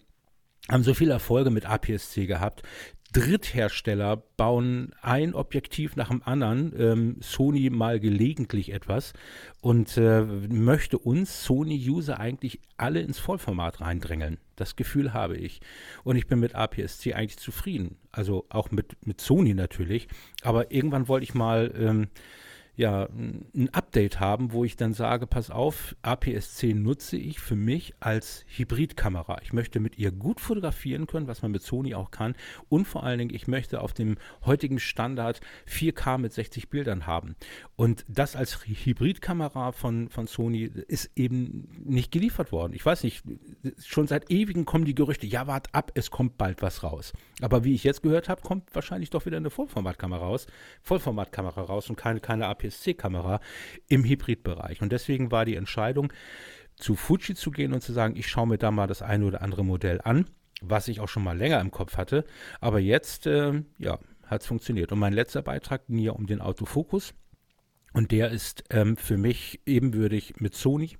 haben so viele Erfolge mit APS-C gehabt. Dritthersteller bauen ein Objektiv nach dem anderen, ähm, Sony mal gelegentlich etwas und äh, möchte uns Sony-User eigentlich alle ins Vollformat reindrängeln. Das Gefühl habe ich. Und ich bin mit APS-C eigentlich zufrieden. Also auch mit, mit Sony natürlich. Aber irgendwann wollte ich mal ähm, ja, ein Update haben, wo ich dann sage, pass auf, APS-C nutze ich für mich als Hybridkamera. Ich möchte mit ihr gut fotografieren können, was man mit Sony auch kann. Und vor allen Dingen, ich möchte auf dem heutigen Standard 4K mit 60 Bildern haben. Und das als Hybridkamera von, von Sony ist eben nicht geliefert worden. Ich weiß nicht, schon seit ewigen kommen die Gerüchte, ja, wart ab, es kommt bald was raus. Aber wie ich jetzt gehört habe, kommt wahrscheinlich doch wieder eine Vollformatkamera raus, Vollformatkamera raus und keine, keine APS-C-Kamera im Hybridbereich. Und deswegen war die Entscheidung, zu Fuji zu gehen und zu sagen, ich schaue mir da mal das eine oder andere Modell an, was ich auch schon mal länger im Kopf hatte. Aber jetzt, äh, ja, hat es funktioniert. Und mein letzter Beitrag ging ja um den Autofokus. Und der ist ähm, für mich ebenbürtig mit Sony.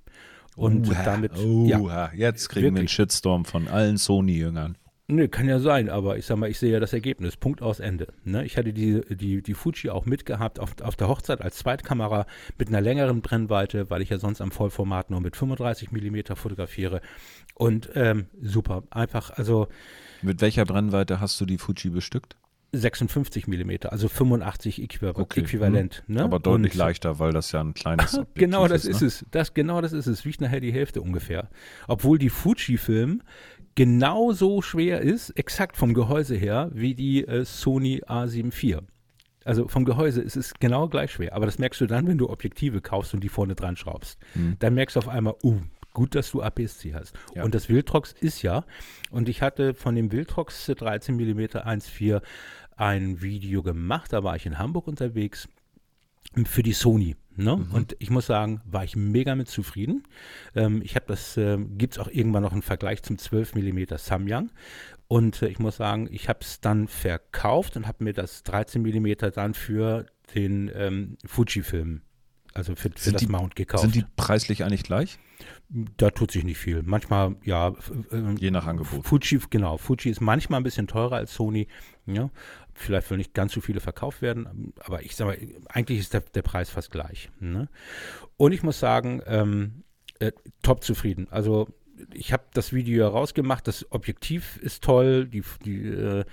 Und Uha, damit, ja, Uha, jetzt kriegen wir einen Wirklich. Shitstorm von allen Sony-Jüngern. Nö, kann ja sein, aber ich sag mal, ich sehe ja das Ergebnis. Punkt aus Ende. Ne? Ich hatte die, die, die Fuji auch mitgehabt auf, auf der Hochzeit als Zweitkamera mit einer längeren Brennweite, weil ich ja sonst am Vollformat nur mit 35 mm fotografiere. Und ähm, super. Einfach, also Mit welcher Brennweite hast du die Fuji bestückt? 56 mm, also 85 Äquiva Okay, äquivalent. Ne? Aber deutlich Und- leichter, weil das ja ein kleines Objektiv Genau das ist. ist ne? es. Das, genau das ist es. Wiegt nachher die Hälfte ungefähr. Obwohl die Fuji-Film genauso schwer ist, exakt vom Gehäuse her, wie die äh, Sony A7 IV. Also vom Gehäuse ist es genau gleich schwer. Aber das merkst du dann, wenn du Objektive kaufst und die vorne dran schraubst. Hm. Dann merkst du auf einmal, uh, gut, dass du APS-C hast. Ja. Und das Wildtrox ist ja, und ich hatte von dem Wildtrox 13 mm 1.4 ein Video gemacht, da war ich in Hamburg unterwegs für die Sony. Ne? Mhm. Und ich muss sagen, war ich mega mit zufrieden. Ähm, ich habe das, ähm, gibt es auch irgendwann noch einen Vergleich zum 12 mm Samyang. Und äh, ich muss sagen, ich habe es dann verkauft und habe mir das 13 mm dann für den ähm, Fuji-Film, also für, für das die- Mount gekauft. Sind die preislich eigentlich gleich? Da tut sich nicht viel. Manchmal, ja. f- ähm, Je nach Angebot. Fuji, genau. Fuji ist manchmal ein bisschen teurer als Sony. Ja. Vielleicht will nicht ganz so viele verkauft werden, aber ich sage mal, eigentlich ist der, der Preis fast gleich. Ne? Und ich muss sagen, ähm, äh, top zufrieden. Also ich habe das Video rausgemacht, das Objektiv ist toll, die, die, äh,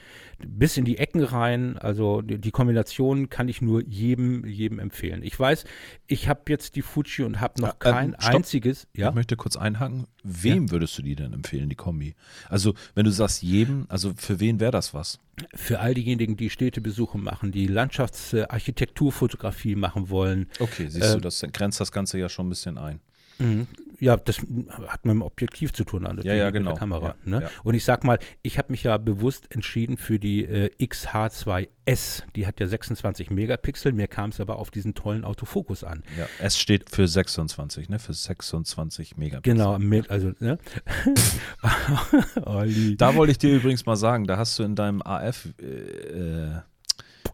bis in die Ecken rein, also die, die Kombination kann ich nur jedem, jedem empfehlen. Ich weiß, ich habe jetzt die Fuji und habe noch ähm, kein stopp. einziges, ja, Ich möchte kurz einhaken. Wem würdest du die denn empfehlen, die Kombi? Also, wenn du sagst jedem, also für wen wäre das was? für all diejenigen, die Städtebesuche machen, die Landschaftsarchitekturfotografie machen wollen. Okay, siehst du, Ähm, das grenzt das Ganze ja schon ein bisschen ein. Mhm. Ja, das hat mit dem Objektiv zu tun, natürlich, Ja, ja, mit genau. der Kamera. Ja, ne? ja. Und ich sag mal, ich habe mich ja bewusst entschieden für die äh, XH2S. Die hat ja 26 Megapixel. Mir kam es aber auf diesen tollen Autofokus an. Ja, es steht für 26, ne? Für 26 Megapixel. Genau, mit, also, ne? Da wollte ich dir übrigens mal sagen, da hast du in deinem AF äh, äh,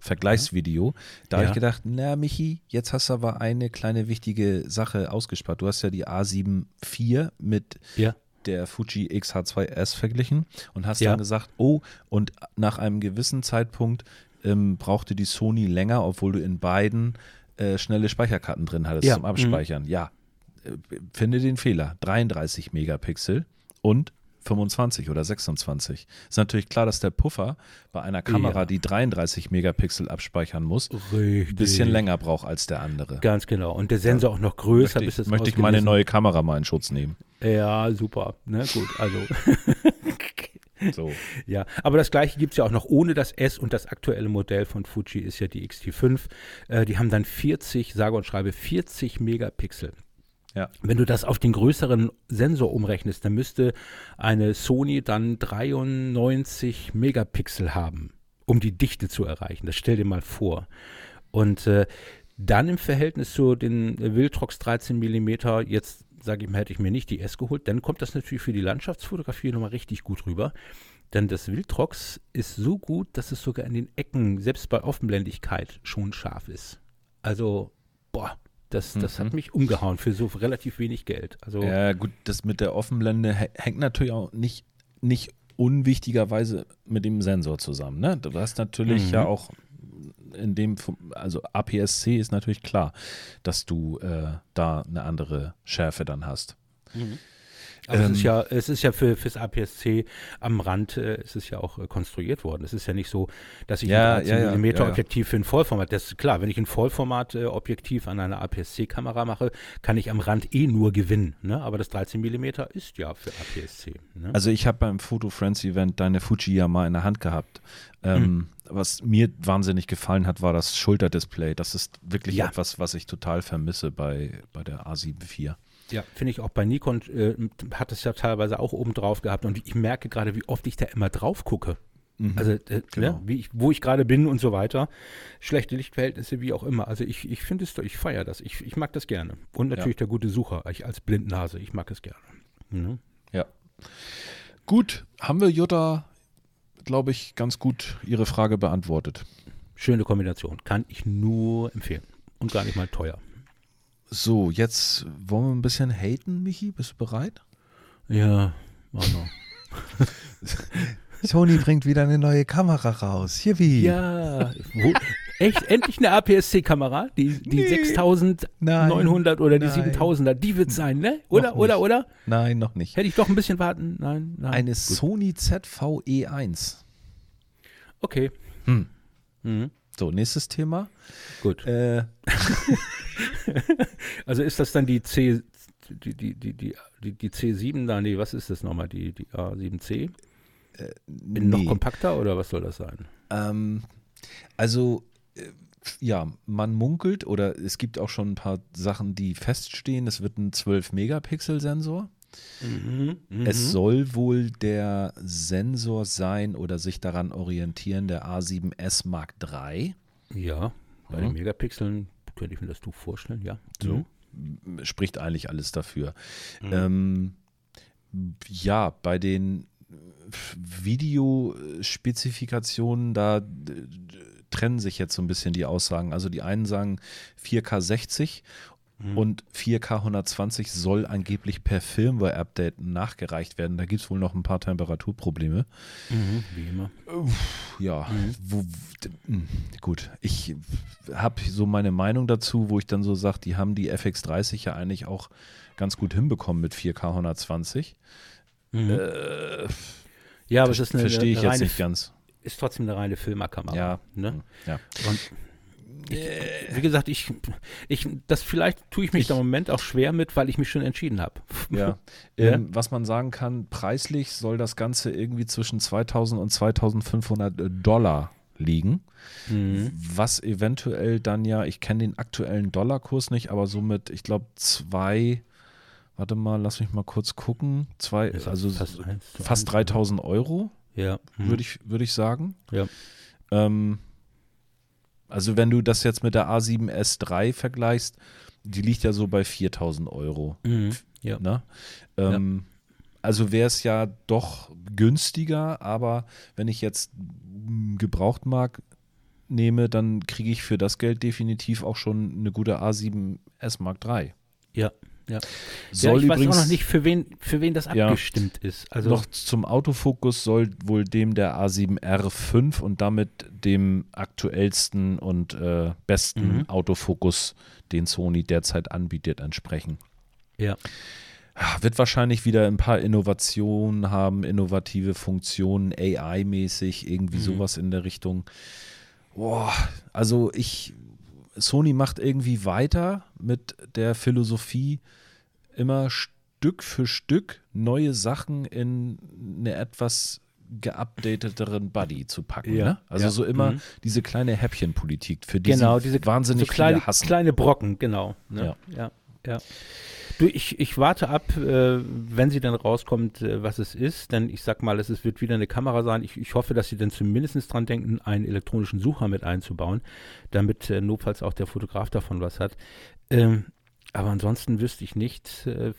Vergleichsvideo, da habe Ja. ich gedacht, na Michi, jetzt hast du aber eine kleine wichtige Sache ausgespart. Du hast ja die A7 IV mit Ja. der Fuji XH2S verglichen und hast Ja. dann gesagt, oh, und nach einem gewissen Zeitpunkt ähm, brauchte die Sony länger, obwohl du in beiden äh, schnelle Speicherkarten drin hattest zum Abspeichern. Ja, äh, finde den Fehler. 33 Megapixel und 25 oder 26. Ist natürlich klar, dass der Puffer bei einer Kamera, Ja. die 33 Megapixel abspeichern muss, ein bisschen länger braucht als der andere. Ganz genau. Und der Sensor auch noch größer, Möchte ich, möchte ich meine neue Kamera mal in Schutz nehmen. Ja, super. Ne, gut, also. So. ja, aber das gleiche gibt es ja auch noch ohne das S und das aktuelle Modell von Fuji ist ja die X-T5. Äh, die haben dann 40, sage und schreibe 40 Megapixel. Ja. Wenn du das auf den größeren Sensor umrechnest, dann müsste eine Sony dann 93 Megapixel haben, um die Dichte zu erreichen. Das stell dir mal vor. Und äh, dann im Verhältnis zu den Viltrox 13 mm, jetzt sage ich mal, hätte ich mir nicht die S geholt, dann kommt das natürlich für die Landschaftsfotografie nochmal richtig gut rüber. Denn das Viltrox ist so gut, dass es sogar in den Ecken, selbst bei Offenblendigkeit, schon scharf ist. Also, boah, das, das Mhm. hat mich umgehauen für so relativ wenig Geld. Also, Ja, gut, das mit der Offenblende hä- hängt natürlich auch nicht, nicht unwichtigerweise mit dem Sensor zusammen. Ne? Du hast natürlich Mhm. ja auch in dem, also APS-C ist natürlich klar, dass du äh, da eine andere Schärfe dann hast. Aber es ähm, ist ja, es ist ja für fürs APS-C am Rand, äh, es ist ja auch äh, konstruiert worden. Es ist ja nicht so, dass ich Ja, ein ja, ja, 13 mm ja, ja. Objektiv für ein Vollformat, das ist klar, wenn ich ein Vollformat äh, Objektiv an einer APS-C-Kamera mache, kann ich am Rand eh nur gewinnen. Ne? Aber das 13 mm ist ja für APS-C. Ne? Also ich habe beim Photo Friends Event deine Fujiyama in der Hand gehabt. Ähm, Hm. Was mir wahnsinnig gefallen hat, war das Schulterdisplay. Das ist wirklich etwas, was ich total vermisse bei, bei der A7 IV. Ja, finde ich auch bei Nikon äh, hat es ja teilweise auch oben drauf gehabt und ich merke gerade, wie oft ich da immer drauf gucke. Also, äh, Genau. ne, ich, wo ich gerade bin und so weiter. Schlechte Lichtverhältnisse, wie auch immer. Also ich, ich finde es, ich feiere das. Ich, ich mag das gerne. Und natürlich der gute Sucher, ich als Blindnase, ich mag es gerne. Mhm. Ja. Gut, haben wir Jutta, glaube ich, ganz gut ihre Frage beantwortet. Schöne Kombination. Kann ich nur empfehlen. Und gar nicht mal teuer. So, jetzt wollen wir ein bisschen haten, Michi. Bist du bereit? Ja, mach mal. Sony bringt wieder eine neue Kamera raus. Hier wie? Ja, wo, echt? Endlich eine APS-C-Kamera? Die, die Nee. 6900 oder die Nein. 7000er, die wird sein, ne? Oder, Noch oder, nicht. oder? Nein, noch nicht. Hätte ich doch ein bisschen warten? Nein, nein. Eine Gut. Sony ZV-E1. Okay. Hm. Mhm. So, nächstes Thema. Gut. Äh, Also ist das dann die C, die, die, die, die, die, die C7 da? Nee, was ist das nochmal? Die, die A7C? In Noch nee. kompakter oder was soll das sein? Ähm, also, äh, ja, man munkelt oder es gibt auch schon ein paar Sachen, die feststehen. Es wird ein 12-Megapixel-Sensor. Mhm. Es soll wohl der Sensor sein oder sich daran orientieren, der A7S Mark III. Ja, bei Mhm. den Megapixeln könnte ich mir das du vorstellen, ja. So. Mhm. Spricht eigentlich alles dafür. Mhm. Ähm, ja, bei den Videospezifikationen, da äh, trennen sich jetzt so ein bisschen die Aussagen. Also die einen sagen 4K 60 Mhm. und 4K 120 soll angeblich per Firmware-Update nachgereicht werden. Da gibt es wohl noch ein paar Temperaturprobleme. Mhm. Wie immer. Ja, Mhm. wo, mh, gut. Ich habe so meine Meinung dazu, wo ich dann so sage, die haben die FX30 ja eigentlich auch ganz gut hinbekommen mit 4K 120. Mhm. Äh, ja, aber es ist eine, Verstehe ich eine jetzt nicht ganz. ist trotzdem eine reine Filmerkamera. Ja. Ne? Ja. Und ich, wie gesagt, ich, ich, das vielleicht tue ich mich Ich- da im Moment auch schwer mit, weil ich mich schon entschieden habe. Ja. Ja. Ähm, was man sagen kann, preislich soll das Ganze irgendwie zwischen 2000 und 2500 Dollar liegen. Mhm. Was eventuell dann ja, ich kenne den aktuellen Dollarkurs nicht, aber somit, ich glaube, zwei, warte mal, lass mich mal kurz gucken, zwei, Ist also fast fast eins, 3000 Euro, Ja. Mhm. würde ich, würde ich sagen. Ja. Ähm, also wenn du das jetzt mit der A7S3 vergleichst, die liegt ja so bei 4000 Euro. Mhm. Ja. Ne? Ähm, Also wäre es ja doch günstiger, aber wenn ich jetzt einen Gebrauchtmarkt nehme, dann kriege ich für das Geld definitiv auch schon eine gute A7S Mark III. Ja. Ja. Soll ja, ich weiß übrigens auch noch nicht, für wen, für wen das Ja. abgestimmt ist. Also, noch zum Autofokus soll wohl dem der A7R5 und damit dem aktuellsten und äh, besten Mhm. Autofokus, den Sony derzeit anbietet, entsprechen. ja. wird wahrscheinlich wieder ein paar Innovationen haben, innovative Funktionen, AI-mäßig, irgendwie mhm. sowas in der Richtung. Boah, also ich, Sony macht irgendwie weiter mit der Philosophie, immer Stück für Stück neue Sachen in eine etwas geupdateteren Buddy zu packen. Ja, ne? Also ja. so immer mhm. diese kleine Häppchenpolitik, für die genau, diese wahnsinnig so kleine, kleine Brocken, genau. Ne? Ja. ja, ja. Du, ich, ich warte ab, äh, wenn sie dann rauskommt, äh, was es ist. Denn ich sag mal, es ist, wird wieder eine Kamera sein. Ich, ich hoffe, dass sie dann zumindest dran denken, einen elektronischen Sucher mit einzubauen, damit äh, notfalls auch der Fotograf davon was hat. Ähm, aber ansonsten wüsste ich nicht, äh,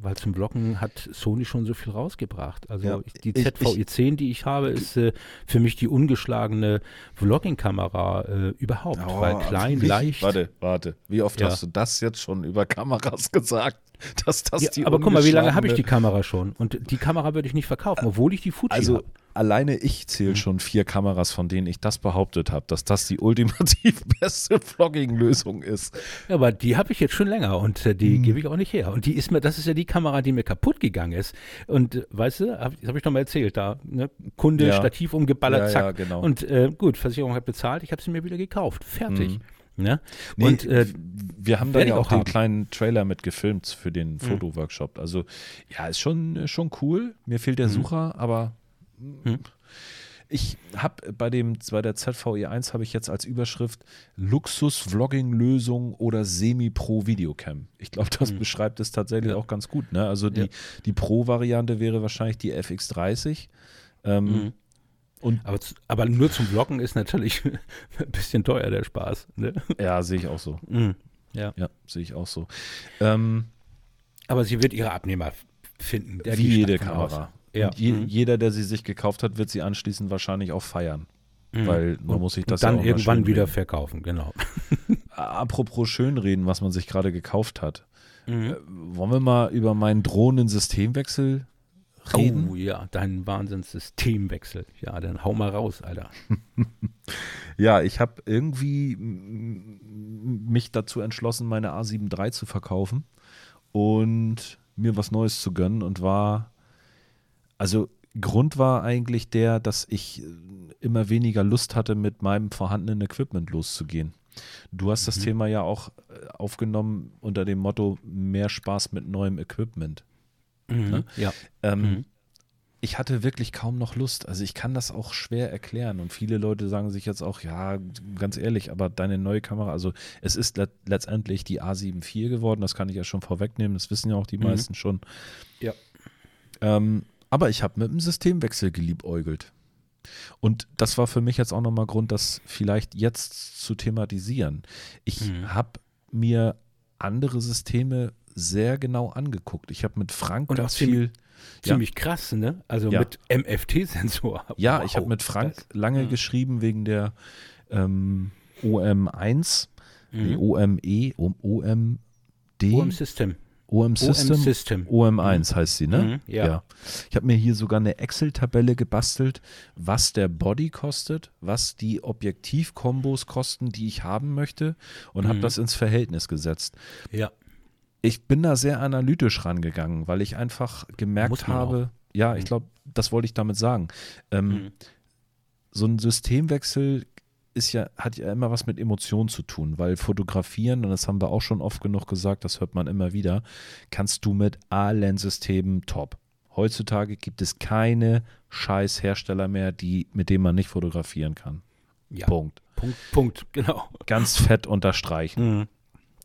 weil zum Vloggen hat Sony schon so viel rausgebracht. Also ja, die ZVE10, die ich habe, ist äh, für mich die ungeschlagene Vlogging-Kamera äh, überhaupt. Oh, weil klein, mich, leicht. Warte, warte. Wie oft ja. hast du das jetzt schon über Kameras gesagt? Dass das ja, die aber guck mal, wie lange habe ich die Kamera schon? Und die Kamera würde ich nicht verkaufen, obwohl ich die Fuji also, habe alleine ich zähle mhm. schon vier Kameras, von denen ich das behauptet habe, dass das die ultimativ beste Vlogging-Lösung ist. Ja, aber die habe ich jetzt schon länger und äh, die mhm. gebe ich auch nicht her. Und die ist mir, das ist ja die Kamera, die mir kaputt gegangen ist. Und äh, weißt du, hab, das habe ich doch mal erzählt, da, ne? Kunde, ja. Stativ umgeballert, ja, zack. Ja, genau. Und äh, gut, Versicherung hat bezahlt, ich habe sie mir wieder gekauft. Fertig. Mhm. Ne? Nee, und äh, wir haben da ja auch, den kleinen Trailer mit gefilmt für den mhm. Fotoworkshop. Also ja, ist schon, schon cool. Mir fehlt der mhm. Sucher, aber hm. Ich habe bei dem bei der ZVE1 habe ich jetzt als Überschrift Luxus-Vlogging-Lösung oder Semi-Pro-Videocam. Ich glaube, das mhm. beschreibt es tatsächlich ja. auch ganz gut. Ne? Also die, ja. die Pro-Variante wäre wahrscheinlich die FX30. Ähm, mhm. Und aber, aber, nur zum Vloggen ist natürlich ein bisschen teuer der Spaß. Ne? Ja, sehe ich auch so. Mhm. Ja, ja sehe ich auch so. Ähm, aber sie wird ihre Abnehmer finden. wie jede Kamera. Ja. Je, mhm. Jeder, der sie sich gekauft hat, wird sie anschließend wahrscheinlich auch feiern. Mhm. Weil man und, muss sich das dann ja irgendwann wieder verkaufen, genau. Apropos schönreden, was man sich gerade gekauft hat. Mhm. Äh, wollen wir mal über meinen drohenden Systemwechsel reden? Oh ja, deinen Wahnsinnssystemwechsel. Ja, dann hau mal raus, Alter. ja, ich habe irgendwie mich dazu entschlossen, meine A7 III zu verkaufen und mir was Neues zu gönnen und war also Grund war eigentlich der, dass ich äh, immer weniger Lust hatte, mit meinem vorhandenen Equipment loszugehen. Du hast das mhm. Thema ja auch äh, aufgenommen unter dem Motto mehr Spaß mit neuem Equipment. Mhm. Ne? Ja. Ähm, mhm. Ich hatte wirklich kaum noch Lust. Also ich kann das auch schwer erklären. Und viele Leute sagen sich jetzt auch, ja, ganz ehrlich, aber deine neue Kamera, also es ist le letztendlich die A7 IV geworden, das kann ich ja schon vorwegnehmen, das wissen ja auch die mhm. meisten schon. Ja. Ähm, aber ich habe mit dem Systemwechsel geliebäugelt. Und das war für mich jetzt auch nochmal Grund, das vielleicht jetzt zu thematisieren. Ich mhm. habe mir andere Systeme sehr genau angeguckt. Ich habe mit Frank und ganz viel. Ziemlich ja. krass, ne? Also ja. mit MFT-Sensor. Ja, wow, ich habe mit Frank das, lange mh. geschrieben wegen der ähm, OM1, mhm. OME, OMD. OM System. OM System, OM System. OM1 mhm. heißt sie, ne? Mhm, ja. ja. Ich habe mir hier sogar eine Excel-Tabelle gebastelt, was der Body kostet, was die Objektivkombos kosten, die ich haben möchte und mhm. habe das ins Verhältnis gesetzt. Ja. Ich bin da sehr analytisch rangegangen, weil ich einfach gemerkt habe, auch. ja, ich mhm. glaube, das wollte ich damit sagen. Ähm, mhm. so ein Systemwechsel ist ja, hat ja immer was mit Emotionen zu tun, weil fotografieren, und das haben wir auch schon oft genug gesagt, das hört man immer wieder, kannst du mit allen Systemen top. Heutzutage gibt es keine scheiß Hersteller mehr, die, mit denen man nicht fotografieren kann. Ja. Punkt. Punkt, Punkt, genau. Ganz fett unterstreichen. Mhm.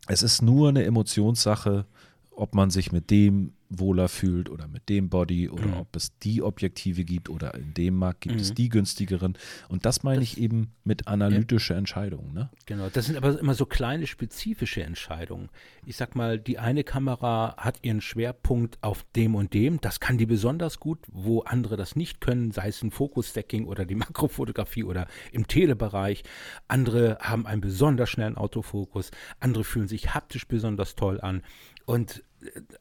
Es ist nur eine Emotionssache, ob man sich mit dem wohler fühlt oder mit dem Body oder mhm. ob es die Objektive gibt oder in dem Markt gibt mhm. es die günstigeren. Und das meine das, ich eben mit analytische ja. Entscheidungen. Ne? Genau, das sind aber immer so kleine spezifische Entscheidungen. Ich sag mal, die eine Kamera hat ihren Schwerpunkt auf dem und dem, das kann die besonders gut, wo andere das nicht können, sei es ein Fokus-Stacking oder die Makrofotografie oder im Telebereich. Andere haben einen besonders schnellen Autofokus, andere fühlen sich haptisch besonders toll an. Und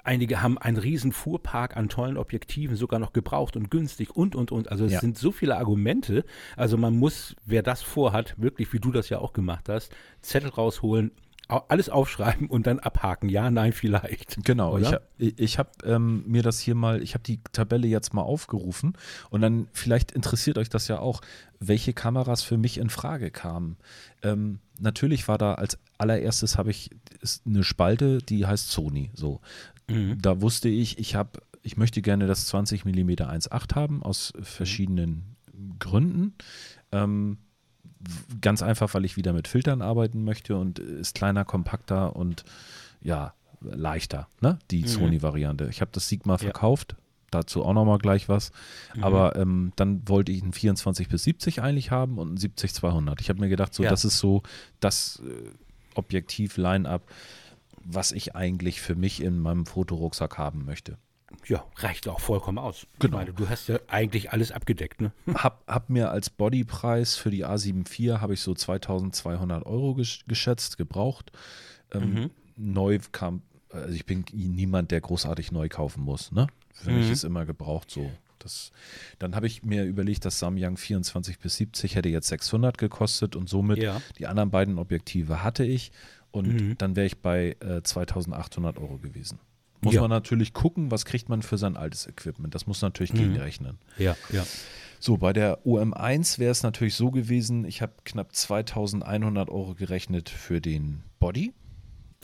einige haben einen riesen Fuhrpark an tollen Objektiven, sogar noch gebraucht und günstig und, und, und. Also es ja. sind so viele Argumente. Also man muss, wer das vorhat, wirklich, wie du das ja auch gemacht hast, Zettel rausholen, alles aufschreiben und dann abhaken. Ja, nein, vielleicht. Genau. Oder? Ich, ich habe ähm, mir das hier mal, ich habe die Tabelle jetzt mal aufgerufen und dann vielleicht interessiert euch das ja auch, welche Kameras für mich in Frage kamen. Ähm, natürlich war da als allererstes habe ich eine Spalte, die heißt Sony. So, mhm. da wusste ich, ich habe, ich möchte gerne das 20 mm 1.8 haben aus verschiedenen Gründen. Ähm, ganz einfach, weil ich wieder mit Filtern arbeiten möchte und ist kleiner, kompakter und ja, leichter, ne? Die mhm. Sony-Variante. Ich habe das Sigma verkauft, ja. dazu auch nochmal gleich was. Mhm. Aber ähm, dann wollte ich einen 24 bis 70 eigentlich haben und einen 70-200. Ich habe mir gedacht, so, ja. das ist so das äh, Objektiv-Line-Up, was ich eigentlich für mich in meinem Fotorucksack haben möchte. Ja, reicht auch vollkommen aus. Genau. Meine, du hast ja eigentlich alles abgedeckt, ne? Hab, hab mir als Bodypreis für die A74 habe ich so 2200 Euro geschätzt, gebraucht. Ähm, mhm. Neu kam, also ich bin niemand, der großartig neu kaufen muss, ne? Für mhm. mich ist immer gebraucht so. Das, dann habe ich mir überlegt, dass Samyang 24 bis 70 hätte jetzt 600 gekostet und somit ja. die anderen beiden Objektive hatte ich und mhm. dann wäre ich bei äh, 2800 Euro gewesen. Muss ja. man natürlich gucken, was kriegt man für sein altes Equipment. Das muss natürlich mhm. gegenrechnen. Ja, ja. So, bei der UM1 wäre es natürlich so gewesen, ich habe knapp 2100 Euro gerechnet für den Body.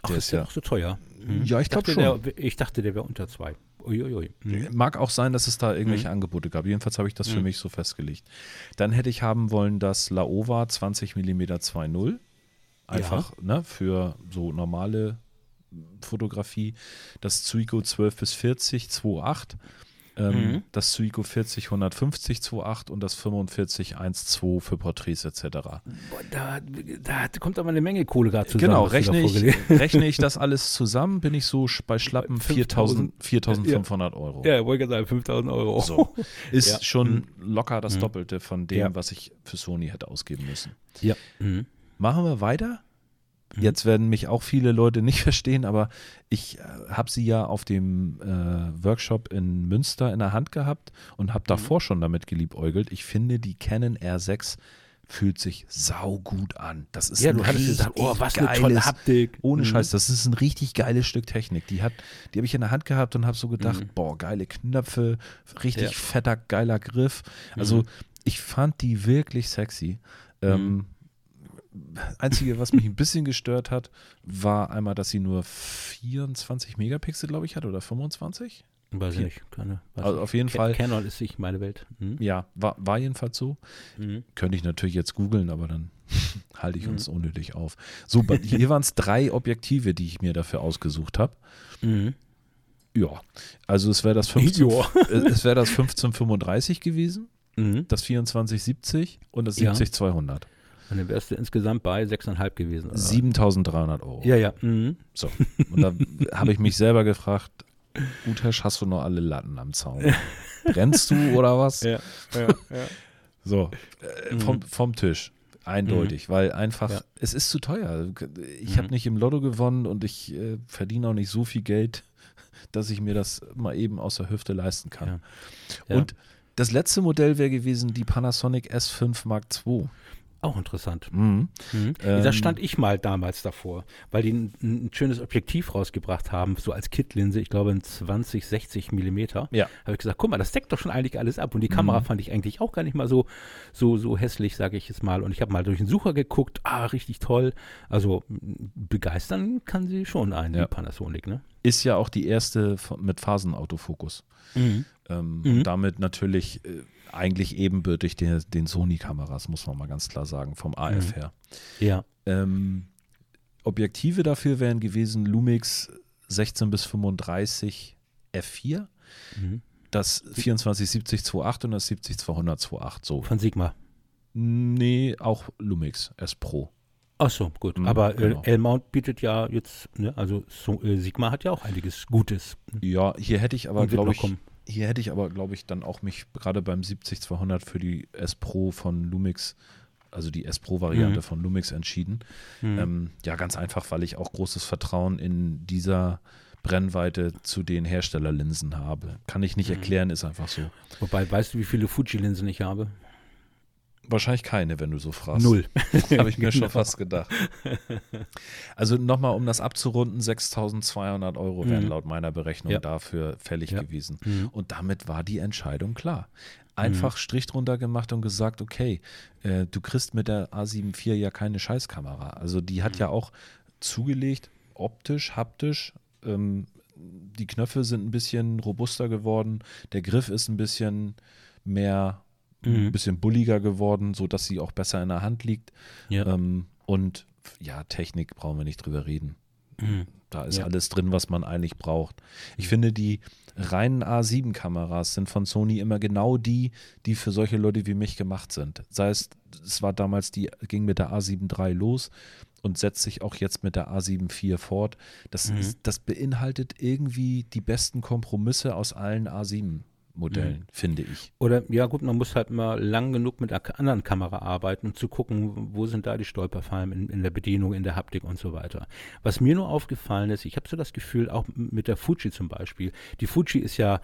Ach, der ist ja auch so teuer. Mhm. Ja, ich glaube schon. Der, ich dachte, der wäre unter zwei. Uiuiui. Mhm. Mag auch sein, dass es da irgendwelche mhm. Angebote gab. Jedenfalls habe ich das für mhm. mich so festgelegt. Dann hätte ich haben wollen das Laowa 20 mm 2.0. Einfach ja. ne, für so normale Fotografie, das Zuiko 12 bis 40 2.8, ähm, mhm. das Zuiko 40 150 2.8 und das 45 1.2 für Porträts etc. Boah, da, da, kommt aber eine Menge Kohle gerade zusammen. Genau, rechne ich, rechne ich das alles zusammen, bin ich so bei schlappen 4.500 Euro. Ja, wollte ich sagen, 5.000 Euro. So. Ist ja. schon mhm. locker das mhm. Doppelte von dem, ja. was ich für Sony hätte ausgeben müssen. Ja. Mhm. Machen wir weiter? Mhm. Jetzt werden mich auch viele Leute nicht verstehen, aber ich äh, habe sie ja auf dem äh, Workshop in Münster in der Hand gehabt und habe mhm. davor schon damit geliebäugelt. Ich finde, die Canon R6 fühlt sich saugut an. Das ist ja, du hattest gesagt, oh, was geiles, eine tolle Haptik. Ohne mhm. Scheiß, das ist ein richtig geiles Stück Technik. Die hat, die habe ich in der Hand gehabt und habe so gedacht, mhm. boah, geile Knöpfe, richtig ja. fetter, geiler Griff. Also mhm. ich fand die wirklich sexy. Ähm, mhm. Einzige, was mich ein bisschen gestört hat, war einmal, dass sie nur 24 Megapixel, glaube ich, hat oder 25. Weiß ich nicht. Keine, also auf jeden Can Fall. Canon ist nicht meine Welt. Hm? Ja, war, war jedenfalls so. Mhm. Könnte ich natürlich jetzt googeln, aber dann halte ich uns mhm. unnötig auf. So, hier waren es drei Objektive, die ich mir dafür ausgesucht habe. Mhm. Ja, also es wäre das, 15, es wär das 1535 gewesen, mhm. das 2470 und das 70200. Ja. Und dann wärst du insgesamt bei 6,5 gewesen. 7300 Euro. Ja, ja. Mhm. So. Und da habe ich mich selber gefragt, Utesch, hast du noch alle Latten am Zaun? Brennst du oder was? Ja, ja, ja. So, äh, vom, mhm. vom Tisch. Eindeutig, mhm. weil einfach, ja. es ist zu teuer. Ich mhm. habe nicht im Lotto gewonnen und ich äh, verdiene auch nicht so viel Geld, dass ich mir das mal eben aus der Hüfte leisten kann. Ja. Und das letzte Modell wäre gewesen die Panasonic S5 Mark II. Auch interessant. Mhm. Mhm. Ähm, da stand ich mal damals davor, weil die ein, ein, schönes Objektiv rausgebracht haben, so als Kit-Linse, ich glaube ein 20, 60 Millimeter. Ja. Habe ich gesagt, guck mal, das deckt doch schon eigentlich alles ab. Und die Kamera mhm. fand ich eigentlich auch gar nicht mal so, so, so hässlich, sage ich jetzt mal. Und ich habe mal durch den Sucher geguckt, ah, richtig toll. Also begeistern kann sie schon einen, ja. die Panasonic, ne? Ist ja auch die erste mit Phasenautofokus. Mhm. Ähm, mhm. Und damit natürlich äh, eigentlich ebenbürtig den, den Sony-Kameras, muss man mal ganz klar sagen, vom AF mhm. her. Ja. Ähm, Objektive dafür wären gewesen Lumix 16 bis 35 F4, mhm. das 2470 2.8 und das 70 200 2.8 so. Von Sigma? Nee, auch Lumix S Pro. Ach so, gut. Mhm, Aber äh, genau. L-Mount bietet ja jetzt, ne, also so, äh, Sigma hat ja auch einiges Gutes. Ja, hier hätte ich aber, glaube ich, kommen. Hier hätte ich aber, glaube ich, dann auch mich gerade beim 70-200 für die S Pro von Lumix, also die S Pro-Variante mhm. von Lumix entschieden. Mhm. Ähm, ja, ganz einfach, weil ich auch großes Vertrauen in dieser Brennweite zu den Herstellerlinsen habe. Kann ich nicht mhm. erklären, ist einfach so. Wobei, weißt du, wie viele Fuji-Linsen ich habe? Wahrscheinlich keine, wenn du so fragst. Null. Habe ich mir schon Genau. fast gedacht. Also nochmal, um das abzurunden, 6.200 Euro wären Mhm. laut meiner Berechnung Ja. dafür fällig Ja. gewesen. Mhm. Und damit war die Entscheidung klar. Einfach Strich drunter gemacht und gesagt, okay, äh, du kriegst mit der A7 IV ja keine Scheißkamera. Also die hat ja auch zugelegt, optisch, haptisch. Ähm, die Knöpfe sind ein bisschen robuster geworden, der Griff ist ein bisschen mehr, ein Mhm. bisschen bulliger geworden, sodass sie auch besser in der Hand liegt. Ja. Ähm, und ja, Technik brauchen wir nicht drüber reden. Mhm. Da ist Ja. alles drin, was man eigentlich braucht. Ich finde, die reinen A7-Kameras sind von Sony immer genau die, die für solche Leute wie mich gemacht sind. Sei es, es war damals die, ging mit der A7 III los und setzt sich auch jetzt mit der A7 IV fort. Das, Mhm. ist, das beinhaltet irgendwie die besten Kompromisse aus allen A7-Modellen, finde ich. Oder ja gut, man muss halt mal lang genug mit einer anderen Kamera arbeiten, um zu gucken, wo sind da die Stolperfallen in, in der Bedienung, in der Haptik und so weiter. Was mir nur aufgefallen ist, ich habe so das Gefühl, auch mit der Fuji zum Beispiel, die Fuji ist ja,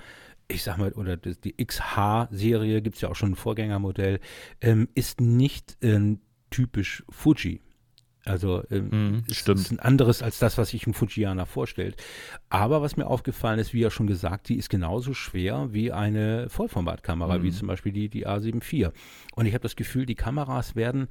ich sag mal, oder die XH-Serie, gibt es ja auch schon ein Vorgängermodell, ähm, ist nicht ähm, typisch Fuji. Also ähm, es stimmt. ist ein anderes als das, was sich ein Fujianer vorstellt. Aber was mir aufgefallen ist, wie ja schon gesagt, die ist genauso schwer wie eine Vollformatkamera, wie Mhm. zum Beispiel die, die A7 IV. Und ich habe das Gefühl, die Kameras werden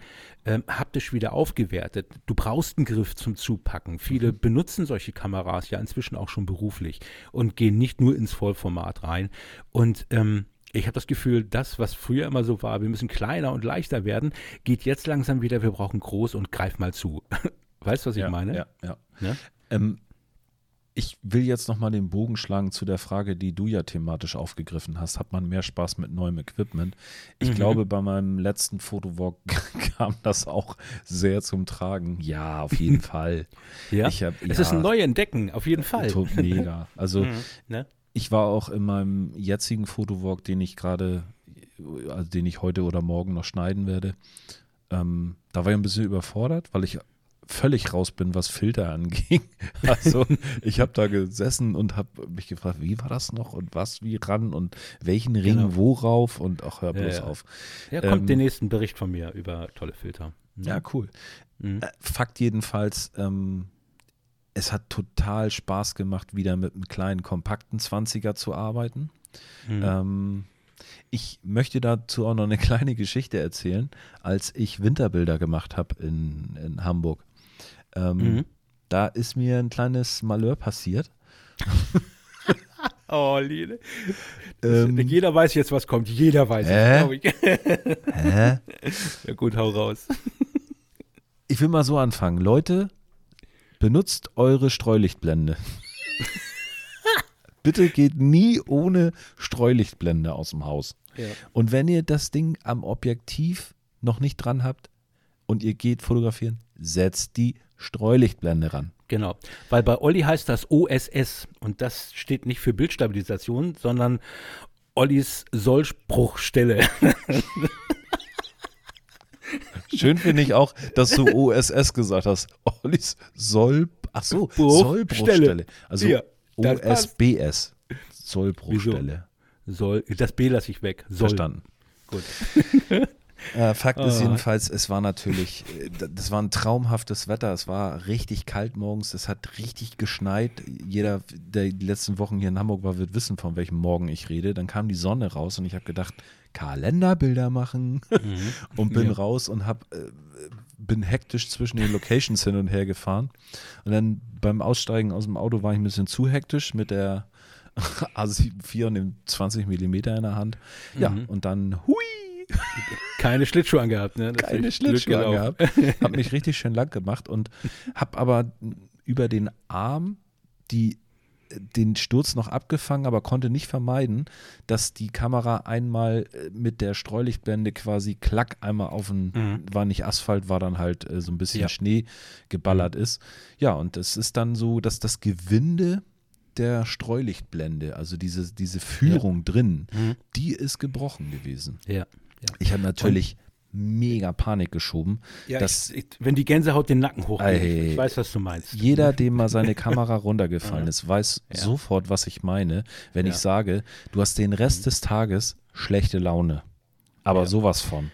ähm, haptisch wieder aufgewertet. Du brauchst einen Griff zum Zupacken. Viele Mhm. benutzen solche Kameras ja inzwischen auch schon beruflich und gehen nicht nur ins Vollformat rein. Und ähm, ich habe das Gefühl, das, was früher immer so war, wir müssen kleiner und leichter werden, geht jetzt langsam wieder, wir brauchen groß und greif mal zu. Weißt du, was ich ja, meine? Ja, ja. Ne? Ähm, ich will jetzt nochmal den Bogen schlagen zu der Frage, die du ja thematisch aufgegriffen hast. Hat man mehr Spaß mit neuem Equipment? Ich Mhm. glaube, bei meinem letzten Fotowalk kam das auch sehr zum Tragen. Ja, auf jeden Fall. Ja. Ich hab, es ja, ist ein Neuentdecken, auf jeden Fall. Mega. Also Mhm. Ne? Ich war auch in meinem jetzigen Fotowalk, den ich gerade, also den ich heute oder morgen noch schneiden werde, ähm, da war ich ein bisschen überfordert, weil ich völlig raus bin, was Filter anging. Also ich habe da gesessen und habe mich gefragt, wie war das noch und was wie ran und welchen Ring Genau. worauf und ach, hör Ja, bloß ja. auf. Ja, kommt Ähm, den nächsten Bericht von mir über tolle Filter. Mhm. Ja, cool. Mhm. Äh, Fakt jedenfalls, ähm, es hat total Spaß gemacht, wieder mit einem kleinen, kompakten 20er zu arbeiten. Mhm. Ähm, ich möchte dazu auch noch eine kleine Geschichte erzählen, als ich Winterbilder gemacht habe in, in Hamburg. Ähm, Mhm. Da ist mir ein kleines Malheur passiert. Oh, Liene. Ähm, Jeder weiß jetzt, was kommt. Jeder weiß Hä? es, glaube ich. hä? ja gut, hau raus. Ich will mal so anfangen. Leute, benutzt eure Streulichtblende. Bitte geht nie ohne Streulichtblende aus dem Haus. Ja. Und wenn ihr das Ding am Objektiv noch nicht dran habt und ihr geht fotografieren, setzt die Streulichtblende ran. Genau, weil bei Olli heißt das OSS und das steht nicht für Bildstabilisation, sondern Ollis Sollbruchstelle. Schön finde ich auch, dass du OSS gesagt hast. Ollis Soll, ach so, Bruchstelle. Sollbruchstelle. Also Ja. OSBS. Sollbruchstelle. Soll, das B lasse ich weg. Soll. Verstanden. Gut. Äh, Fakt ist Ah. jedenfalls, es war natürlich, äh, das war ein traumhaftes Wetter. Es war richtig kalt morgens. Es hat richtig geschneit. Jeder, der die letzten Wochen hier in Hamburg war, wird wissen, von welchem Morgen ich rede. Dann kam die Sonne raus und ich habe gedacht, Kalenderbilder machen und bin Ja. raus und hab, äh, bin hektisch zwischen den Locations hin und her gefahren. Und dann beim Aussteigen aus dem Auto war ich ein bisschen zu hektisch mit der A74 und dem 20 Millimeter in der Hand. Ja, Mhm. und dann hui, Keine Schlittschuhe angehabt, ne? Das keine Schlittschuhe angehabt. Hab mich richtig schön lang gemacht und hab aber über den Arm die den Sturz noch abgefangen, aber konnte nicht vermeiden, dass die Kamera einmal äh, mit der Streulichtblende quasi klack einmal auf den, Mhm. war nicht Asphalt, war dann halt äh, so ein bisschen Ja. Schnee geballert ist. Ja, und es ist dann so, dass das Gewinde der Streulichtblende, also diese, diese Führung drin, Mhm. die ist gebrochen gewesen. Ja. ja. Ich habe natürlich mega Panik geschoben. ja dass ich, ich, wenn die Gänsehaut den Nacken hochgeht, Ei. ich weiß, was du meinst. jeder, dem mal seine Kamera runtergefallen ist, weiß Ja. sofort, was ich meine, wenn Ja. ich sage, du hast den Rest des Tages schlechte Laune. Aber Ja. sowas von.